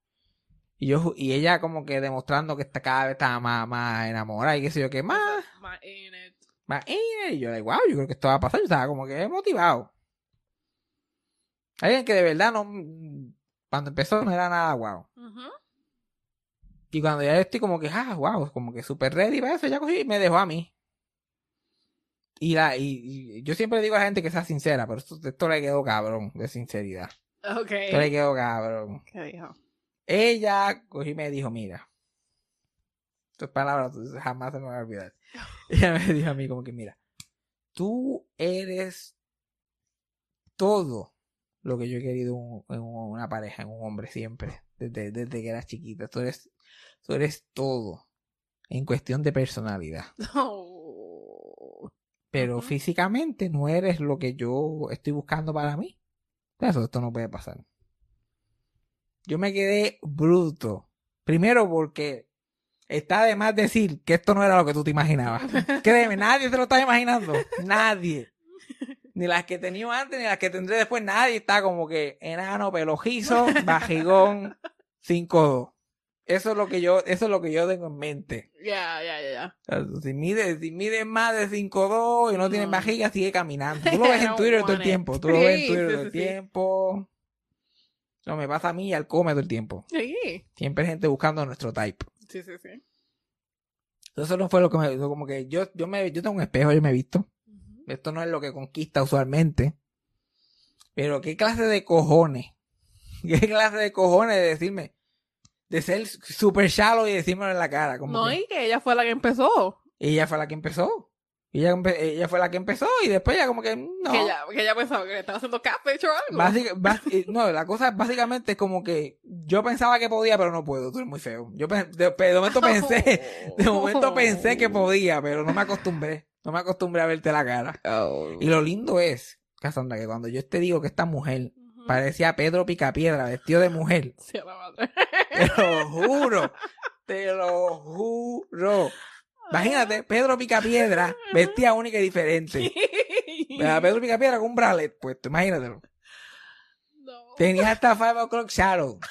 Y yo, y ella como que demostrando que está cada vez estaba más, más enamorada y qué sé yo qué más, My in it. más in it. Y yo, like, wow, yo creo que esto va a pasar. Yo estaba como que motivado. Alguien que de verdad no, cuando empezó no era nada wow. Y cuando ya estoy como que, ah, wow, como que super ready para eso, ya cogí y me dejó a mí. Y, la, y, y yo siempre digo a la gente que sea sincera, pero esto, esto le quedó cabrón de sinceridad. Ok. Esto le quedó cabrón. ¿Qué dijo? Ella cogí y me dijo, mira, tus palabras jamás se me van a olvidar. [laughs] Ella me dijo a mí como que, mira, tú eres todo lo que yo he querido en, un- en una pareja, en un hombre siempre, desde, desde que eras chiquita. Tú eres, tú eres todo en cuestión de personalidad. [laughs] Oh. Pero físicamente no eres lo que yo estoy buscando para mí. Eso, esto no puede pasar. Yo me quedé bruto. Primero porque está de más decir que esto no era lo que tú te imaginabas. [laughs] Créeme, nadie se lo está imaginando. Nadie. Ni las que tenía antes, ni las que tendré después. Nadie está como que enano, pelojizo, [laughs] bajigón, 5'2". Eso es lo que yo, eso es lo que yo tengo en mente. Ya, ya, ya, Si mide, si mide más de 5'2 y no tiene No. bajiga, sigue caminando. Tú [laughs] lo ves en Twitter todo el it. tiempo. Tú lo ves en Twitter sí, todo el sí, tiempo. No, me pasa a mí y al come todo el tiempo. Sí. Siempre hay gente buscando nuestro type. Sí, sí, sí. Entonces, eso no fue lo que me, como que yo, yo me, yo tengo un espejo, yo me he visto. Esto no es lo que conquista usualmente. Pero qué clase de cojones. [laughs] Qué clase de cojones de decirme. De ser super shallow y decírmelo en la cara. Como No, que y que ella fue la que empezó. ella fue la que empezó. Y ella, ella fue la que empezó y después ella como que no. Que ella, que ella pensaba que estaba haciendo catfish o algo. Básica- bas- no, la cosa es básicamente como que yo pensaba que podía, pero no puedo. Tú eres muy feo. Yo de, de momento [laughs] pensé, de momento pensé que podía, pero no me acostumbré. No me acostumbré a verte la cara. Oh. Y lo lindo es, Cassandra, que cuando yo te digo que esta mujer Ujú. parecía Pedro Picapiedra vestido de mujer, [laughs] Sí, a la madre. te lo juro, te lo juro. Imagínate, Pedro Picapiedra vestía única y diferente. [laughs] Pedro Picapiedra con un bralet puesto, imagínatelo. No. Tenía hasta Five O'Clock Shadow. [laughs]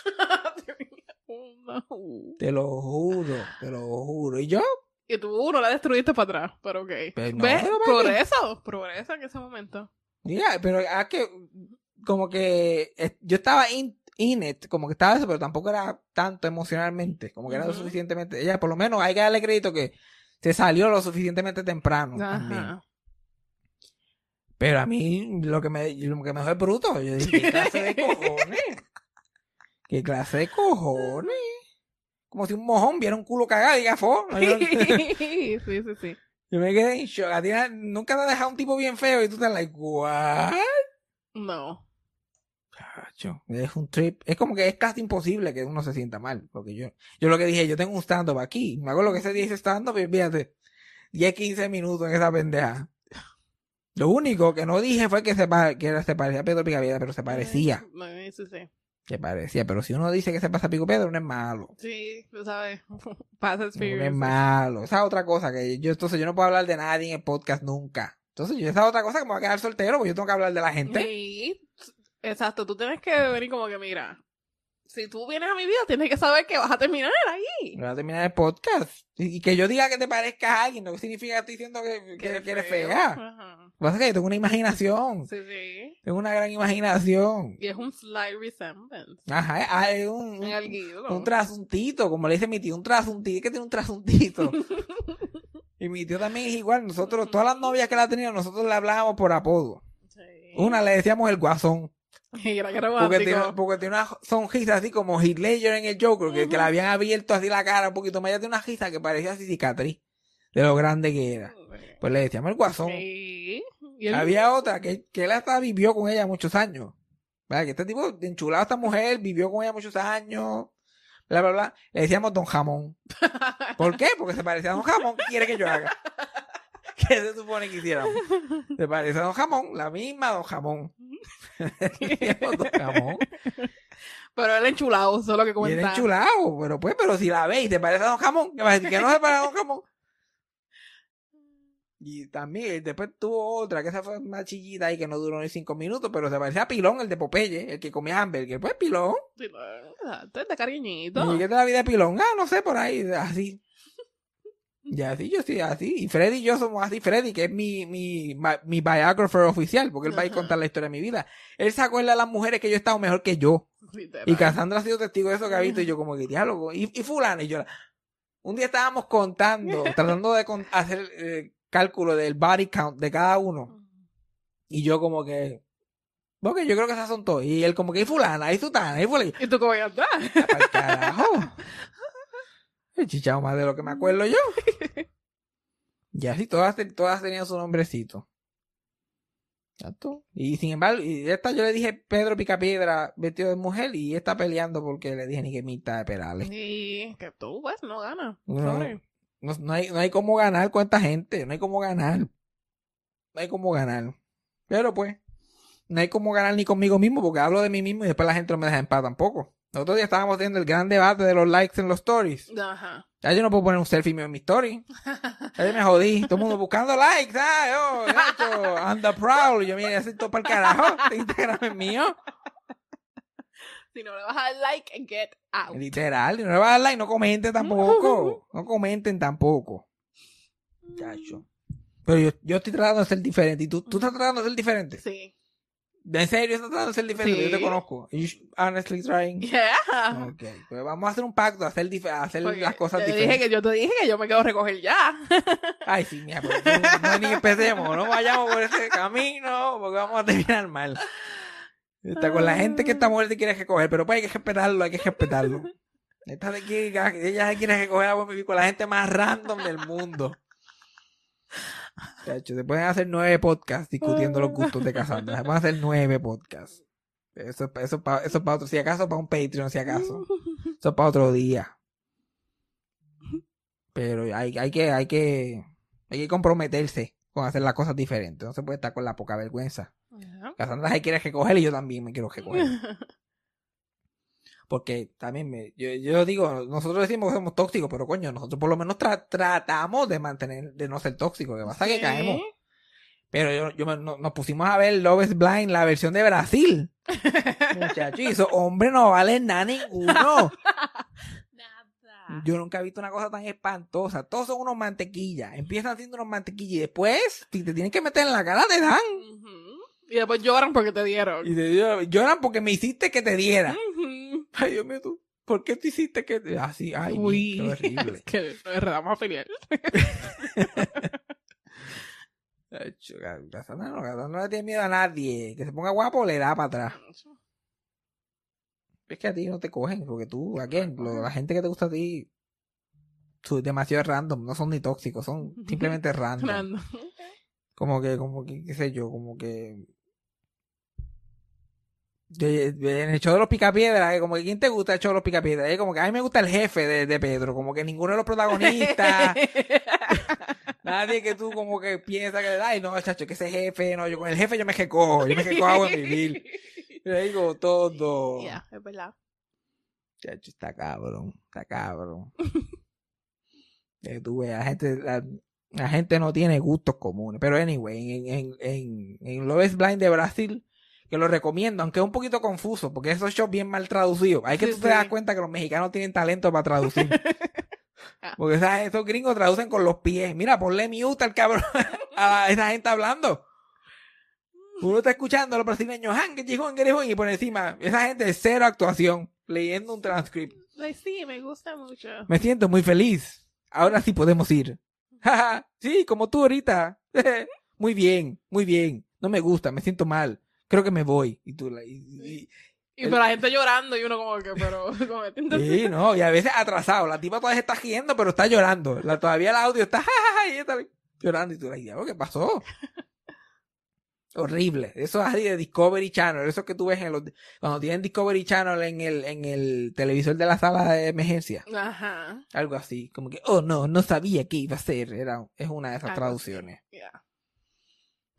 Te lo juro, te lo juro. Y yo, Y tú no la destruiste para atrás, pero ok. Pero no, ¿Ves? Progreso, progresa en ese momento. mira, pero es que, como que eh, yo estaba in, in it, como que estaba eso, pero tampoco era tanto emocionalmente, como que era lo suficientemente. Ella, por lo menos, hay que darle crédito que se salió lo suficientemente temprano. también. Ajá. Pero a mí, lo que me, lo que me dejó es bruto. Yo dije, ¿qué clase de [laughs] cojones? ¿Qué clase de cojones? Como si un mojón viera un culo cagado y diga, fo. [laughs] Sí, sí, sí. yo me quedé en shock. A ti nunca te has dejado un tipo bien feo y tú estás like, what? No. Chacho, es un trip. Es como que es casi imposible que uno se sienta mal. Porque yo, yo lo que dije, yo tengo un stand-up aquí. Me acuerdo que ese día hice stand-up y fíjate, 10, 15 minutos en esa pendeja. Lo único que no dije fue que se, que era- se parecía a Pedro Picapiedra, pero se parecía. Sí, sí. Se parecía. Pero si uno dice que se pasa Pico Pedro, no es malo. Sí, tú sabes. [laughs] Past No es experience. malo. Esa es otra cosa que yo, entonces yo no puedo hablar de nadie en el podcast nunca. Entonces yo, esa es otra cosa que me voy a quedar soltero, porque yo tengo que hablar de la gente. Sí, exacto. Tú tienes que venir como que, mira, si tú vienes a mi vida, tienes que saber que vas a terminar ahí. Voy a terminar el podcast. Y, y que yo diga que te parezcas a alguien, no significa que estoy diciendo que, que, que eres fea. Ajá. Lo que pasa es que yo tengo una imaginación. [laughs] Sí, sí. Tengo una gran imaginación. Y es un slight resemblance. Ajá, es un, un, un trasuntito, como le dice mi tío, un trasuntito. Es que tiene un trasuntito. [laughs] y mi tío también es igual. Nosotros, todas las novias que la ha tenido, nosotros le hablábamos por apodo. Sí. Una le decíamos el guasón. Qué Porque tiene, porque tiene una sonrisa así como Heath Ledger en el Joker, que, que le habían abierto así la cara un poquito más. Ella tiene una risa que parecía así cicatriz de lo grande que era. Pues le decíamos el guasón. Sí. Y él- Había otra que, que él hasta vivió con ella muchos años. ¿Verdad? Que este tipo enchulado a esta mujer, vivió con ella muchos años. Bla, bla, bla. Le decíamos Don Jamón. [laughs] ¿Por qué? Porque se parecía a Don Jamón. ¿Qué quiere que yo haga? [laughs] ¿Qué se supone que hiciéramos? Se parece a Don Jamón, la misma Don Jamón. [laughs] Le decíamos Don Jamón. Pero él enchulado, eso es lo que era cuenta. enchulado, pero pues, pero si la veis te parece a Don Jamón, ¿qué vas a decir? Que no se parece a Don Jamón. Y también, después tuvo otra, que esa fue una chillita ahí que no duró ni cinco minutos, pero se parecía a Pilón, el de Popeye, el que comía hamburger. Pues Pilón. Sí, no, exacto, es de cariñito. ¿Y qué te la vida de Pilón? Ah, no sé, por ahí, así. Y así, yo sí, así. Y Freddy y yo somos así. Freddy, que es mi, mi, mi biographer oficial, porque él va a contar la historia de mi vida. Él se acuerda de las mujeres que yo he estado mejor que yo. Literal. Y Cassandra ha sido testigo de eso que ha visto y yo como que diálogo. Y, y fulano, y yo. Un día estábamos contando, [laughs] tratando de con- hacer eh, cálculo del body count de cada uno. Y yo como que... Porque yo creo que esas son todas. Y él como que, y fulana, y sutana, y fulana. ¿Y tú cómo vas a entrar? [laughs] Al carajo. He chichado más de lo que me acuerdo yo. [laughs] Y así todas, todas tenían su nombrecito. Y sin embargo, y esta yo le dije Pedro Picapiedra vestido de mujer y esta peleando porque le dije ni que mitad de Perales. Y que tú, pues, no ganas. No. Sorry. No, no hay, no hay cómo ganar con esta gente. No hay cómo ganar. No hay cómo ganar. Pero pues, no hay cómo ganar ni conmigo mismo porque hablo de mí mismo y después la gente no me deja en paz tampoco. Nosotros ya estábamos teniendo el gran debate de los likes en los stories. Ajá. Ya yo no puedo poner un selfie mío en mi story. Ya yo me jodí. Todo el mundo buscando likes. Ah, yo, I'm the proud. Y yo, mira, así todo para el carajo. Instagram es mío. Si no le vas a dar like, get out. Literal. Y no le vas a dar like, no comenten tampoco. [laughs] No comenten tampoco. Chacho. Pero yo, yo estoy tratando de ser diferente. ¿Y tú, tú estás tratando de ser diferente? Sí. ¿En serio estás tratando de ser diferente? Sí. Yo te conozco. You honestly trying. Yeah. Ok. Pues vamos a hacer un pacto, a hacer, a hacer Porque las cosas te diferentes. dije que yo te dije que yo me quedo a recoger ya. [laughs] Ay, sí, mira, pero no, no ni empecemos, no vayamos por ese camino, porque vamos a terminar mal. Está con la gente que esta mujer te quiere recoger, pero pues hay que respetarlo, hay que respetarlo. [laughs] Esta de que ella se quiere recoger a vivir con la gente más random del mundo. Chacho, se pueden hacer nueve podcasts discutiendo los gustos de Cassandra. Se pueden hacer nueve podcasts. Eso, eso, pa- eso para otro, si acaso para un Patreon, si acaso. Eso para otro día. Pero hay, hay que, hay que, hay que comprometerse con hacer las cosas diferentes. No se puede estar con la poca vergüenza. Ya. Cassandra se quiere recoger y yo también me quiero recoger. [laughs] Porque también me, yo, yo digo, nosotros decimos que somos tóxicos, pero coño, nosotros por lo menos tra- tratamos de mantener, de no ser tóxicos. Que pasa que caemos. Pero yo, yo no- nos pusimos a ver Love is Blind, la versión de Brasil. [laughs] Muchachos, hombres no valen nada ninguno. [laughs] Yo nunca he visto una cosa tan espantosa. Todos son unos mantequillas. Empiezan siendo unos mantequillas y después, si te tienen que meter en la cara, te dan. Y después lloran porque te dieron. Y te lloran porque me hiciste que te diera. Ujú. Ay, Dios mío, tú. ¿Por qué tú hiciste que te... Así, ay, Uy, qué horrible. [laughs] que nos enredamos a. [laughs] Ay, Cassandra no, no le tiene miedo a nadie. Que se ponga guapo, le da para atrás. Es que a ti no te cogen, porque tú, la gente que te gusta a ti, son demasiado random, no son ni tóxicos, son [laughs] simplemente random. Fernando. Como que, como que, qué sé yo, como que... En el show de los picapiedras, eh, como que ¿quién te gusta el show de los picapiedras? Eh, como que a mí me gusta el jefe de, de Pedro, como que ninguno de los protagonistas, [laughs] nadie que tú como que piensa que, ay no, chacho, que ese jefe, no, yo con el jefe yo me recojo, yo me recojo en vivir. Le digo todo. Ya, es verdad. Chacho, está cabrón, está cabrón. Que [laughs] tú veas, la gente, la, la gente no tiene gustos comunes. Pero anyway, en, en, en, en Love is Blind de Brasil, que lo recomiendo, aunque es un poquito confuso, porque esos shows bien mal traducidos. Hay que Sí, tú te das cuenta que los mexicanos tienen talento para traducir. [laughs] Porque esa- esos gringos traducen con los pies. Mira, ponle mute al cabrón [laughs] a esa gente hablando. Uno está escuchando a los brasileños, y por encima, esa gente de cero actuación, leyendo un transcript. Ay, sí, me gusta mucho. Me siento muy feliz. Ahora sí podemos ir. [laughs] Sí, como tú ahorita. muy bien, muy bien. No me gusta, me siento mal. Creo que me voy. Y tú, la- y- y- pero la gente llorando y uno como que, pero, [laughs] como que, sí, no, y a veces atrasado. La tipa todavía está riendo, pero está llorando. La, todavía el audio está, [laughs] y ella está llorando. Y tú, like, diablo, ¿qué pasó? Horrible. Eso es así de Discovery Channel. Eso que tú ves en los, cuando tienen Discovery Channel en el, en el televisor de la sala de emergencia. Ajá. Algo así, como que, oh no, no sabía que iba a ser. Era, es una de esas Algo traducciones.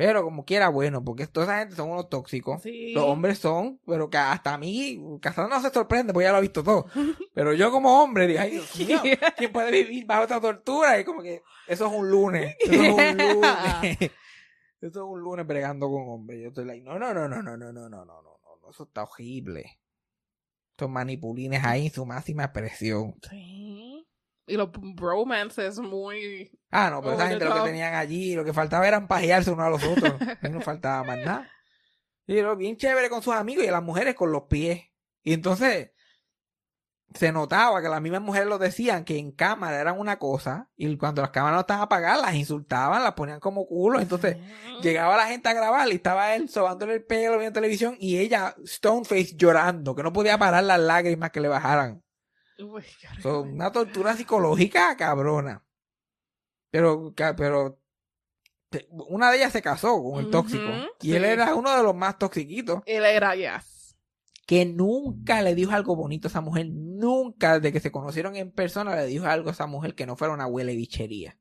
Pero como quiera, bueno, porque toda esa gente son unos tóxicos. Sí. Los hombres son, pero que hasta a mí, Casandra no se sorprende, porque ya lo ha visto todo. Pero yo como hombre, digo, ay Dios mío, ¿quién puede vivir bajo esta tortura? Y como que, eso es un lunes. Eso es un lunes. Eso es un lunes bregando con hombres. Yo estoy like, no, no, no, no, no, no, no, no, no, no, no, eso está horrible. Estos manipulines ahí en su máxima expresión. Sí. Y los bromances muy... Ah, no, pero esa gente lo que tenían allí, lo que faltaba eran pajearse uno a los otros. [laughs] Ahí no faltaba más nada. Y era bien chévere con sus amigos y a las mujeres con los pies. Y entonces se notaba que las mismas mujeres lo decían que en cámara eran una cosa y cuando las cámaras no estaban apagadas las insultaban, las ponían como culo. Entonces llegaba la gente a grabar y estaba él sobándole el pelo viendo televisión y ella, Stoneface, llorando, que no podía parar las lágrimas que le bajaran. [laughs] Son una tortura psicológica cabrona. Pero, pero una de ellas se casó con el tóxico. Y él era uno de los más toxiquitos. Él era, yes. Que nunca le dijo algo bonito a esa mujer. Nunca, desde que se conocieron en persona, le dijo algo a esa mujer que no fuera una huele bichería.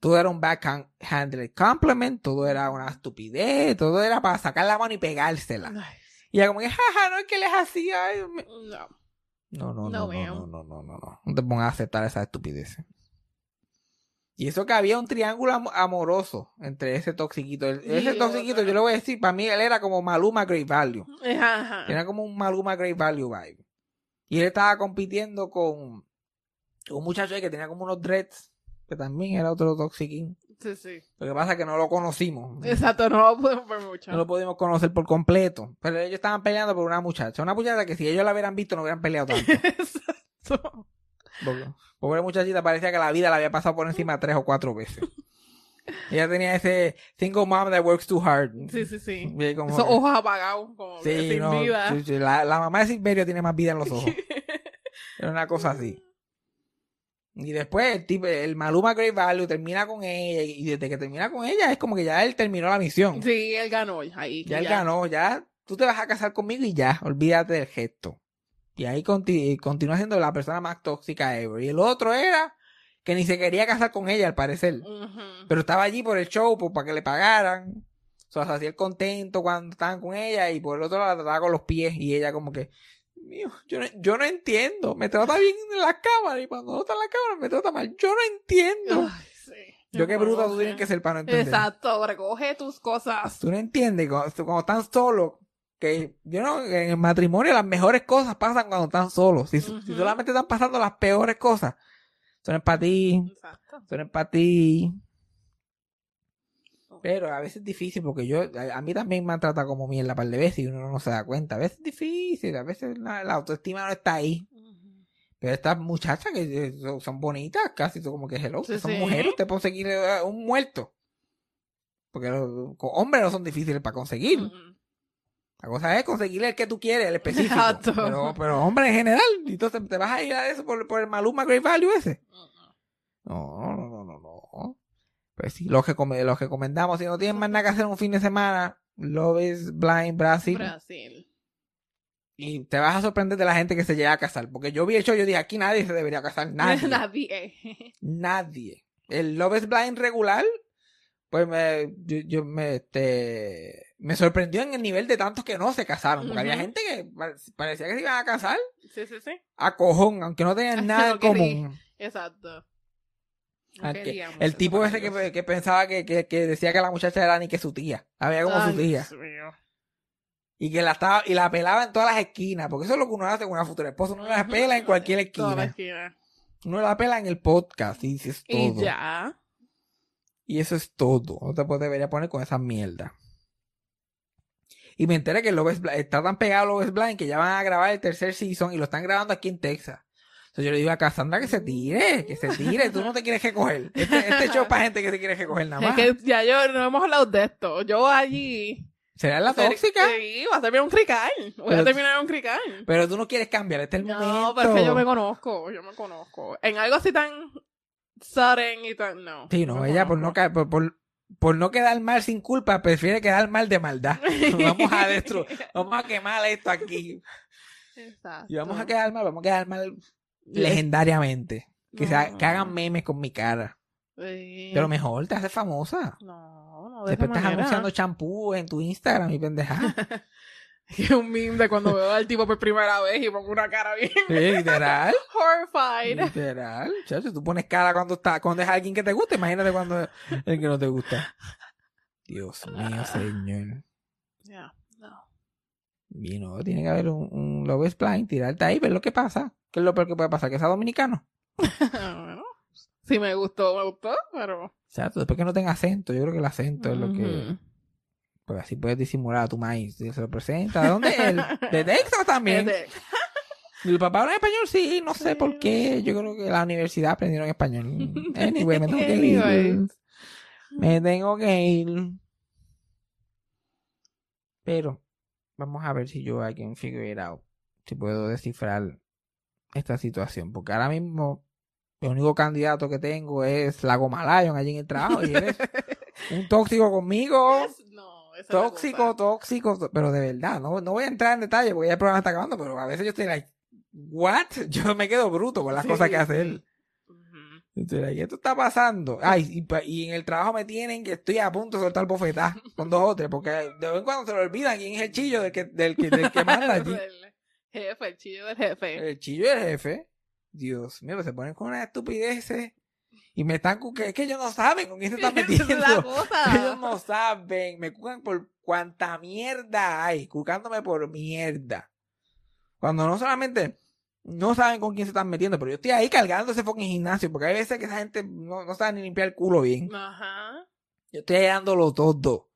Todo era un backhanded compliment, todo era una estupidez, todo era para sacar la mano y pegársela. Ay, Y ella como que, jaja, no es que les hacía. ay, me-". no. No, no, no, No, no, no, no, no, no, no. No te pongas a aceptar esa estupidez. Y eso que había un triángulo am- amoroso entre ese toxiquito. El- Y ese toxiquito, yo le voy a decir, para mí él era como Maluma Great Value. Ajá. Era como un Maluma Great Value vibe. Y él estaba compitiendo con, un muchacho que tenía como unos dreads, que también era otro toxiquín. Sí, sí. Lo que pasa es que no lo conocimos. Exacto, no lo podemos ver mucho. No lo pudimos conocer por completo. Pero ellos estaban peleando por una muchacha. Una muchacha que si ellos la hubieran visto no hubieran peleado tanto. [laughs] Exacto. Porque, pobre muchachita, parecía que la vida la había pasado por encima tres o cuatro veces. [laughs] Ella tenía ese single mom that works too hard. Sí, sí, sí. Como Esos ojos apagados, como Sí, sin no, vida. La, la mamá de Silverio tiene más vida en los [laughs] ojos. Era una cosa así. Y después el, tipo, el Maluma Great Value termina con ella. Y desde que termina con ella es como que ya él terminó la misión. Sí, él ganó ahí. ya él ganó, ya tú te vas a casar conmigo y ya, olvídate del gesto. Y ahí conti- continúa siendo la persona más tóxica ever. Y el otro era que ni se quería casar con ella, al parecer. Pero estaba allí por el show, por, para que le pagaran. O sea, se hacía el contento cuando estaban con ella y por el otro lado la trataba con los pies y ella como que, mío, yo no, yo no entiendo. Me trata bien en la cámara y cuando no está en la cámara me trata mal. Yo no entiendo. Ay, sí. Yo qué bruta tú tienes que ser para no entender. Exacto, recoge tus cosas. Tú no entiendes cuando, cuando están solos. Que yo no, en el matrimonio las mejores cosas pasan cuando están solos. Si, solamente están pasando las peores cosas, son para ti, Exacto. son para ti. Pero a veces es difícil porque yo, a, a mí también me han tratado como mierda par de veces y uno no se da cuenta. A veces es difícil, a veces la, la autoestima no está ahí. Pero estas muchachas que eh, son- son bonitas, casi son como que hello, Sí, son sí. mujeres, usted puede conseguir eh, un muerto. Porque los hombres no son difíciles para conseguir. La cosa es conseguirle el que tú quieres, el específico. Exacto. Pero, pero hombre en general. Entonces te vas a ir a eso por, por el Maluma Great Value ese. No, no, no, no, no. Pues sí, los que, los que recomendamos, si no tienen más nada que hacer un fin de semana, Love is Blind Brasil. Brasil. Y te vas a sorprender de la gente que se llega a casar. Porque yo vi el show, yo dije, aquí nadie se debería casar. [laughs] Nadie. Nadie. Nadie. El Love is Blind regular, pues me, yo, yo me, este, me sorprendió en el nivel de tantos que no se casaron. Porque había gente que pa- parecía que se iban a casar Sí, sí, sí. a cojón, aunque no tenían [laughs] nada en común. Exacto. Ah, el tipo ese que, que pensaba que, que, que decía que la muchacha era ni que su tía. Había como Ay, su tía. Dios mío. Y que la estaba, y la pelaba en todas las esquinas. Porque eso es lo que uno hace con una futura esposa. Uno la pela en cualquier Toda la esquina. esquina. Uno la pela en el podcast. Y eso es todo. Y ya. Y eso es todo. No te puedes debería poner con esa mierda. Y me enteré que Love is Blind, está tan pegado Love is Blind que ya van a grabar el tercer season y lo están grabando aquí en Texas. Entonces yo le digo a Cassandra que se tire, que se tire. Tú no te quieres recoger. Este, este show para gente que se quiere recoger nada más. Es que ya yo no hemos hablado de esto. Yo allí. ¿Será la tóxica? Sí, va a terminar un crical. Voy Pero- a terminar un crical. Pero tú no quieres cambiar. Este es el No, momento. pero es que yo me conozco. Yo me conozco. En algo así tan sudden y tan. No. Sí, no, ella por no, por, por, por no quedar mal sin culpa, prefiere quedar mal de maldad. [laughs] vamos a destruir, vamos a quemar esto aquí. Exacto. Y vamos a quedar mal, vamos a quedar mal legendariamente. Que, se ha- que hagan memes con mi cara. Sí. Pero mejor, te hace famosa. No, no, de Después esa estás anunciando champú en tu Instagram y pendeja. [laughs] Es un meme de cuando veo al tipo por primera vez y pongo una cara bien literal. [laughs] horrified. Literal. Chacho, tú pones cara cuando está, cuando es alguien que te gusta, imagínate cuando es el que no te gusta. Dios mío, señor. Ya, no. Y no, tiene que haber un, un Love Blind, tirarte ahí, ver lo que pasa. ¿Qué es lo peor que puede pasar? ¿Que sea dominicano? [laughs] bueno, si me gustó, me gustó, pero. O sea, después que no tenga acento, yo creo que el acento es lo que... Porque así puedes disimular a tu maíz. Si se lo presenta. ¿De dónde él? [laughs] ¿De Texas también? De- [laughs] ¿El papá habla español? Sí, no sé Sí. por qué. Yo creo que en la universidad aprendieron español. Anyway, me tengo que ir. Me tengo que ir. Pero, vamos a ver si yo I can figure it out. Si puedo descifrar esta situación. Porque ahora mismo, el único candidato que tengo es la Goma Lion allí en el trabajo. Y eres [laughs] un tóxico conmigo. No, Tóxico, tóxico, tó- pero de verdad, no, no voy a entrar en detalle porque ya el programa está acabando, pero a veces yo estoy like, what? [laughs] Yo me quedo bruto con las Sí, cosas que hace él. Estoy like, esto está pasando. Ay, y, y en el trabajo me tienen que estoy a punto de soltar bofetá con dos o tres, porque de vez en cuando se lo olvidan quién es el chillo del que, del que, del que manda [laughs] allí. Jefe, el chillo del jefe. El chillo del jefe. Dios mío, se ponen con una estupidez y me están cu- que es que ellos no saben con quién se están metiendo. [laughs] es la cosa. [laughs] Ellos no saben, me cucan por cuanta mierda hay, cucándome por mierda. Cuando no solamente no saben con quién se están metiendo, pero yo estoy ahí cargando ese fucking gimnasio, porque hay veces que esa gente no, no sabe ni limpiar el culo bien. Ajá. Yo estoy dándolo todo,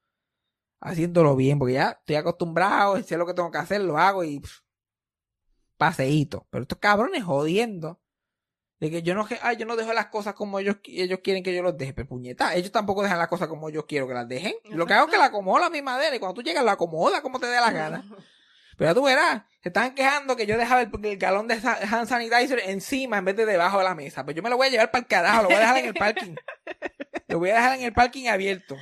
haciéndolo bien, porque ya estoy acostumbrado, sé lo que tengo que hacer, lo hago y pff, paseíto. Pero estos cabrones jodiendo. De que yo no, ay, yo no dejo las cosas como ellos, ellos quieren que yo los deje. Pero puñeta, ellos tampoco dejan las cosas como yo quiero que las dejen. Lo que hago es que la acomodo a mi madera y cuando tú llegas la acomoda como te dé la gana. [laughs] Pero tú verás, se estaban quejando que yo dejaba el, el galón de hand sanitizer encima en vez de debajo de la mesa. Pues yo me lo voy a llevar para el carajo, lo voy a dejar en el parking. [laughs] Lo voy a dejar en el parking abierto.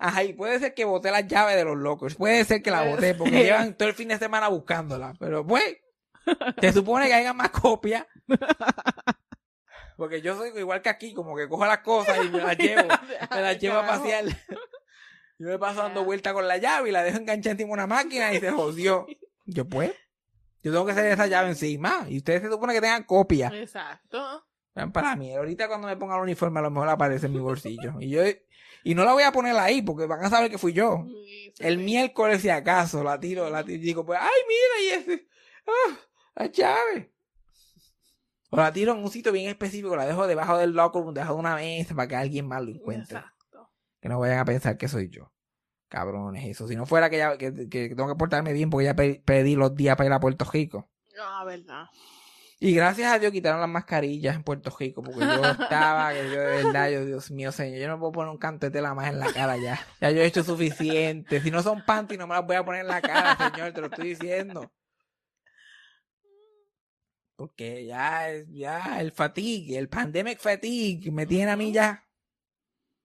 Ajá, y puede ser que boté las llaves de los locos. Puede ser que la boté porque [laughs] llevan todo el fin de semana buscándola. Pero pues, [laughs] se supone que haya más copias. [laughs] Porque yo soy igual que aquí, como que cojo las cosas y me las [laughs] llevo. Me las llevo a pasear. Yo me paso dando vuelta con la llave y la dejo enganchada encima de una máquina y se jodió. Yo pues, yo tengo que hacer esa llave encima. Y ustedes se supone que tengan copia. Exacto. Vean para mí, ahorita cuando me ponga el uniforme a lo mejor aparece en mi bolsillo. Y yo, y no la voy a poner ahí porque van a saber que fui yo. Sí, sí, El sí. miércoles, si acaso, la tiro, la tiro y digo, pues, ay, mira, y ese, ah, la llave. O la tiro en un sitio bien específico, la dejo debajo del locker room, debajo de una mesa para que alguien más lo encuentre. Exacto. Que no vayan a pensar que soy yo. Cabrones, eso. Si no fuera que, ya, que, que tengo que portarme bien porque ya pe- pedí los días para ir a Puerto Rico. Ah, verdad. Y gracias a Dios quitaron las mascarillas en Puerto Rico, porque yo [laughs] estaba, que yo de verdad, yo, Dios mío, señor, yo no puedo poner un canto de tela más en la cara ya. Ya yo he hecho suficiente. Si no son panty, no me las voy a poner en la cara, señor, te lo estoy diciendo. Porque ya, ya el fatigue, el pandemic fatigue, me tiene a mí ya.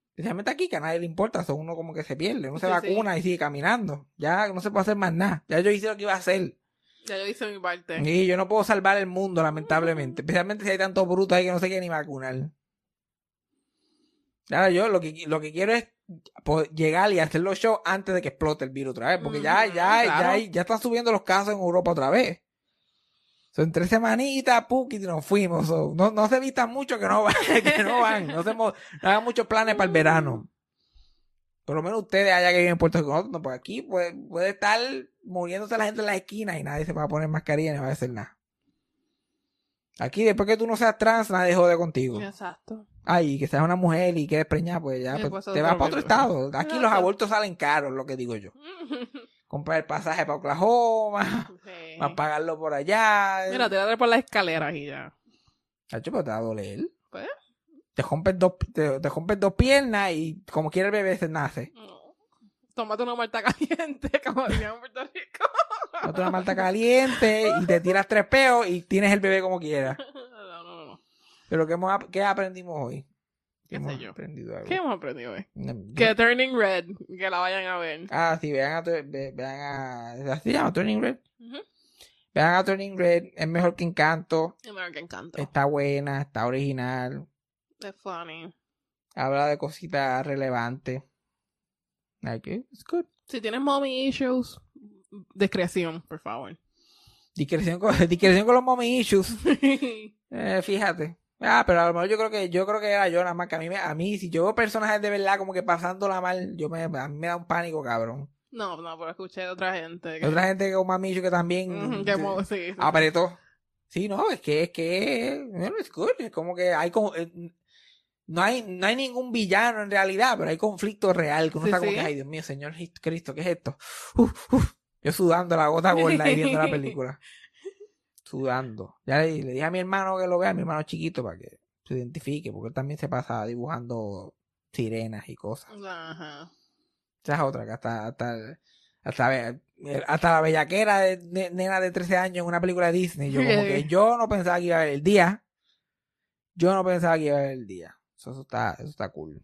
Especialmente aquí, que a nadie le importa, son uno como que se pierde, uno se Sí, vacuna y sigue caminando. Ya no se puede hacer más nada. Ya yo hice lo que iba a hacer. Ya yo hice mi parte. Y yo no puedo salvar el mundo, lamentablemente. Especialmente si hay tantos brutos ahí que no se quieren ni vacunar. Ahora yo lo que, lo que quiero es po- llegar y hacer los shows antes de que explote el virus otra vez. Porque ya, ya, ya, claro. ya están subiendo los casos en Europa otra vez. Son tres semanitas, puki, y nos fuimos. So, no, no se vistan mucho que no van, [laughs] que no van. No, se no hagan muchos planes para el verano. Por lo menos ustedes allá que viven en Puerto Rico, nosotros no, pues aquí puede, puede estar muriéndose la gente en la esquina y nadie se va a poner mascarilla ni va a hacer nada. Aquí, después que tú no seas trans, nadie jode contigo. Exacto. Ay, que seas una mujer y quedes preñada, pues ya, pues, pues, te vas para otro estado. Aquí los abortos salen caros, lo que digo yo. [laughs] Comprar el pasaje para Oklahoma, [laughs] Sí. pagarlo por allá. Mira, te voy a dar por las escaleras y ya. Chacho, pero te va a doler. Pues. Te rompes dos, te, te rompes dos piernas y como quiera el bebé se nace. No. Tómate una muerta caliente, [laughs] como dirían en Puerto Rico. Otra una malta caliente y te tiras tres peos y tienes el bebé como quieras. [laughs] No, no, no. Pero ¿qué, hemos, qué aprendimos hoy? ¿Qué hemos sé yo? aprendido algo? ¿Qué hemos aprendido hoy? No, Que Turning Red, que la vayan a ver. Ah, sí, vean a, ve- vean a, ¿así se llama? Turning Red. Ujú. Vean a Turning Red, es mejor que Encanto, Es mejor que Encanto. está buena, está original, Es funny. habla de cositas relevantes. Like, it's good. Si tienes mommy issues, discreción, por favor. Discreción con, [laughs] discreción con los mommy issues. [laughs] Eh, fíjate. Ah, pero a lo mejor yo creo que yo creo que era yo nada más que a mí me- a mí si yo veo personajes de verdad como que pasándola mal, yo me a mí me da un pánico, cabrón. no, no, pero escuché de otra gente. Que, Otra gente con mamicho que también [laughs] que sí, sí. apretó. Sí, no, es que es que es good, es como que hay como eh, no hay no hay ningún villano en realidad, pero hay conflicto real, que uno Sí, está como que, ay, Dios mío, Señor Cristo, ¿qué es esto? Uf, uf. Yo sudando la gota gorda y viendo la [laughs] película. Sudando. Ya le, le dije a mi hermano que lo vea, a mi hermano chiquito, para que se identifique, porque él también se pasa dibujando sirenas y cosas. Ajá. Esa es otra, que hasta, hasta, hasta, la bellaquera de ne- nena de 13 años en una película de Disney. Yo como que [laughs] yo no pensaba que iba a ver el día. Yo no pensaba que iba a ver el día. Eso, eso está, eso está cool.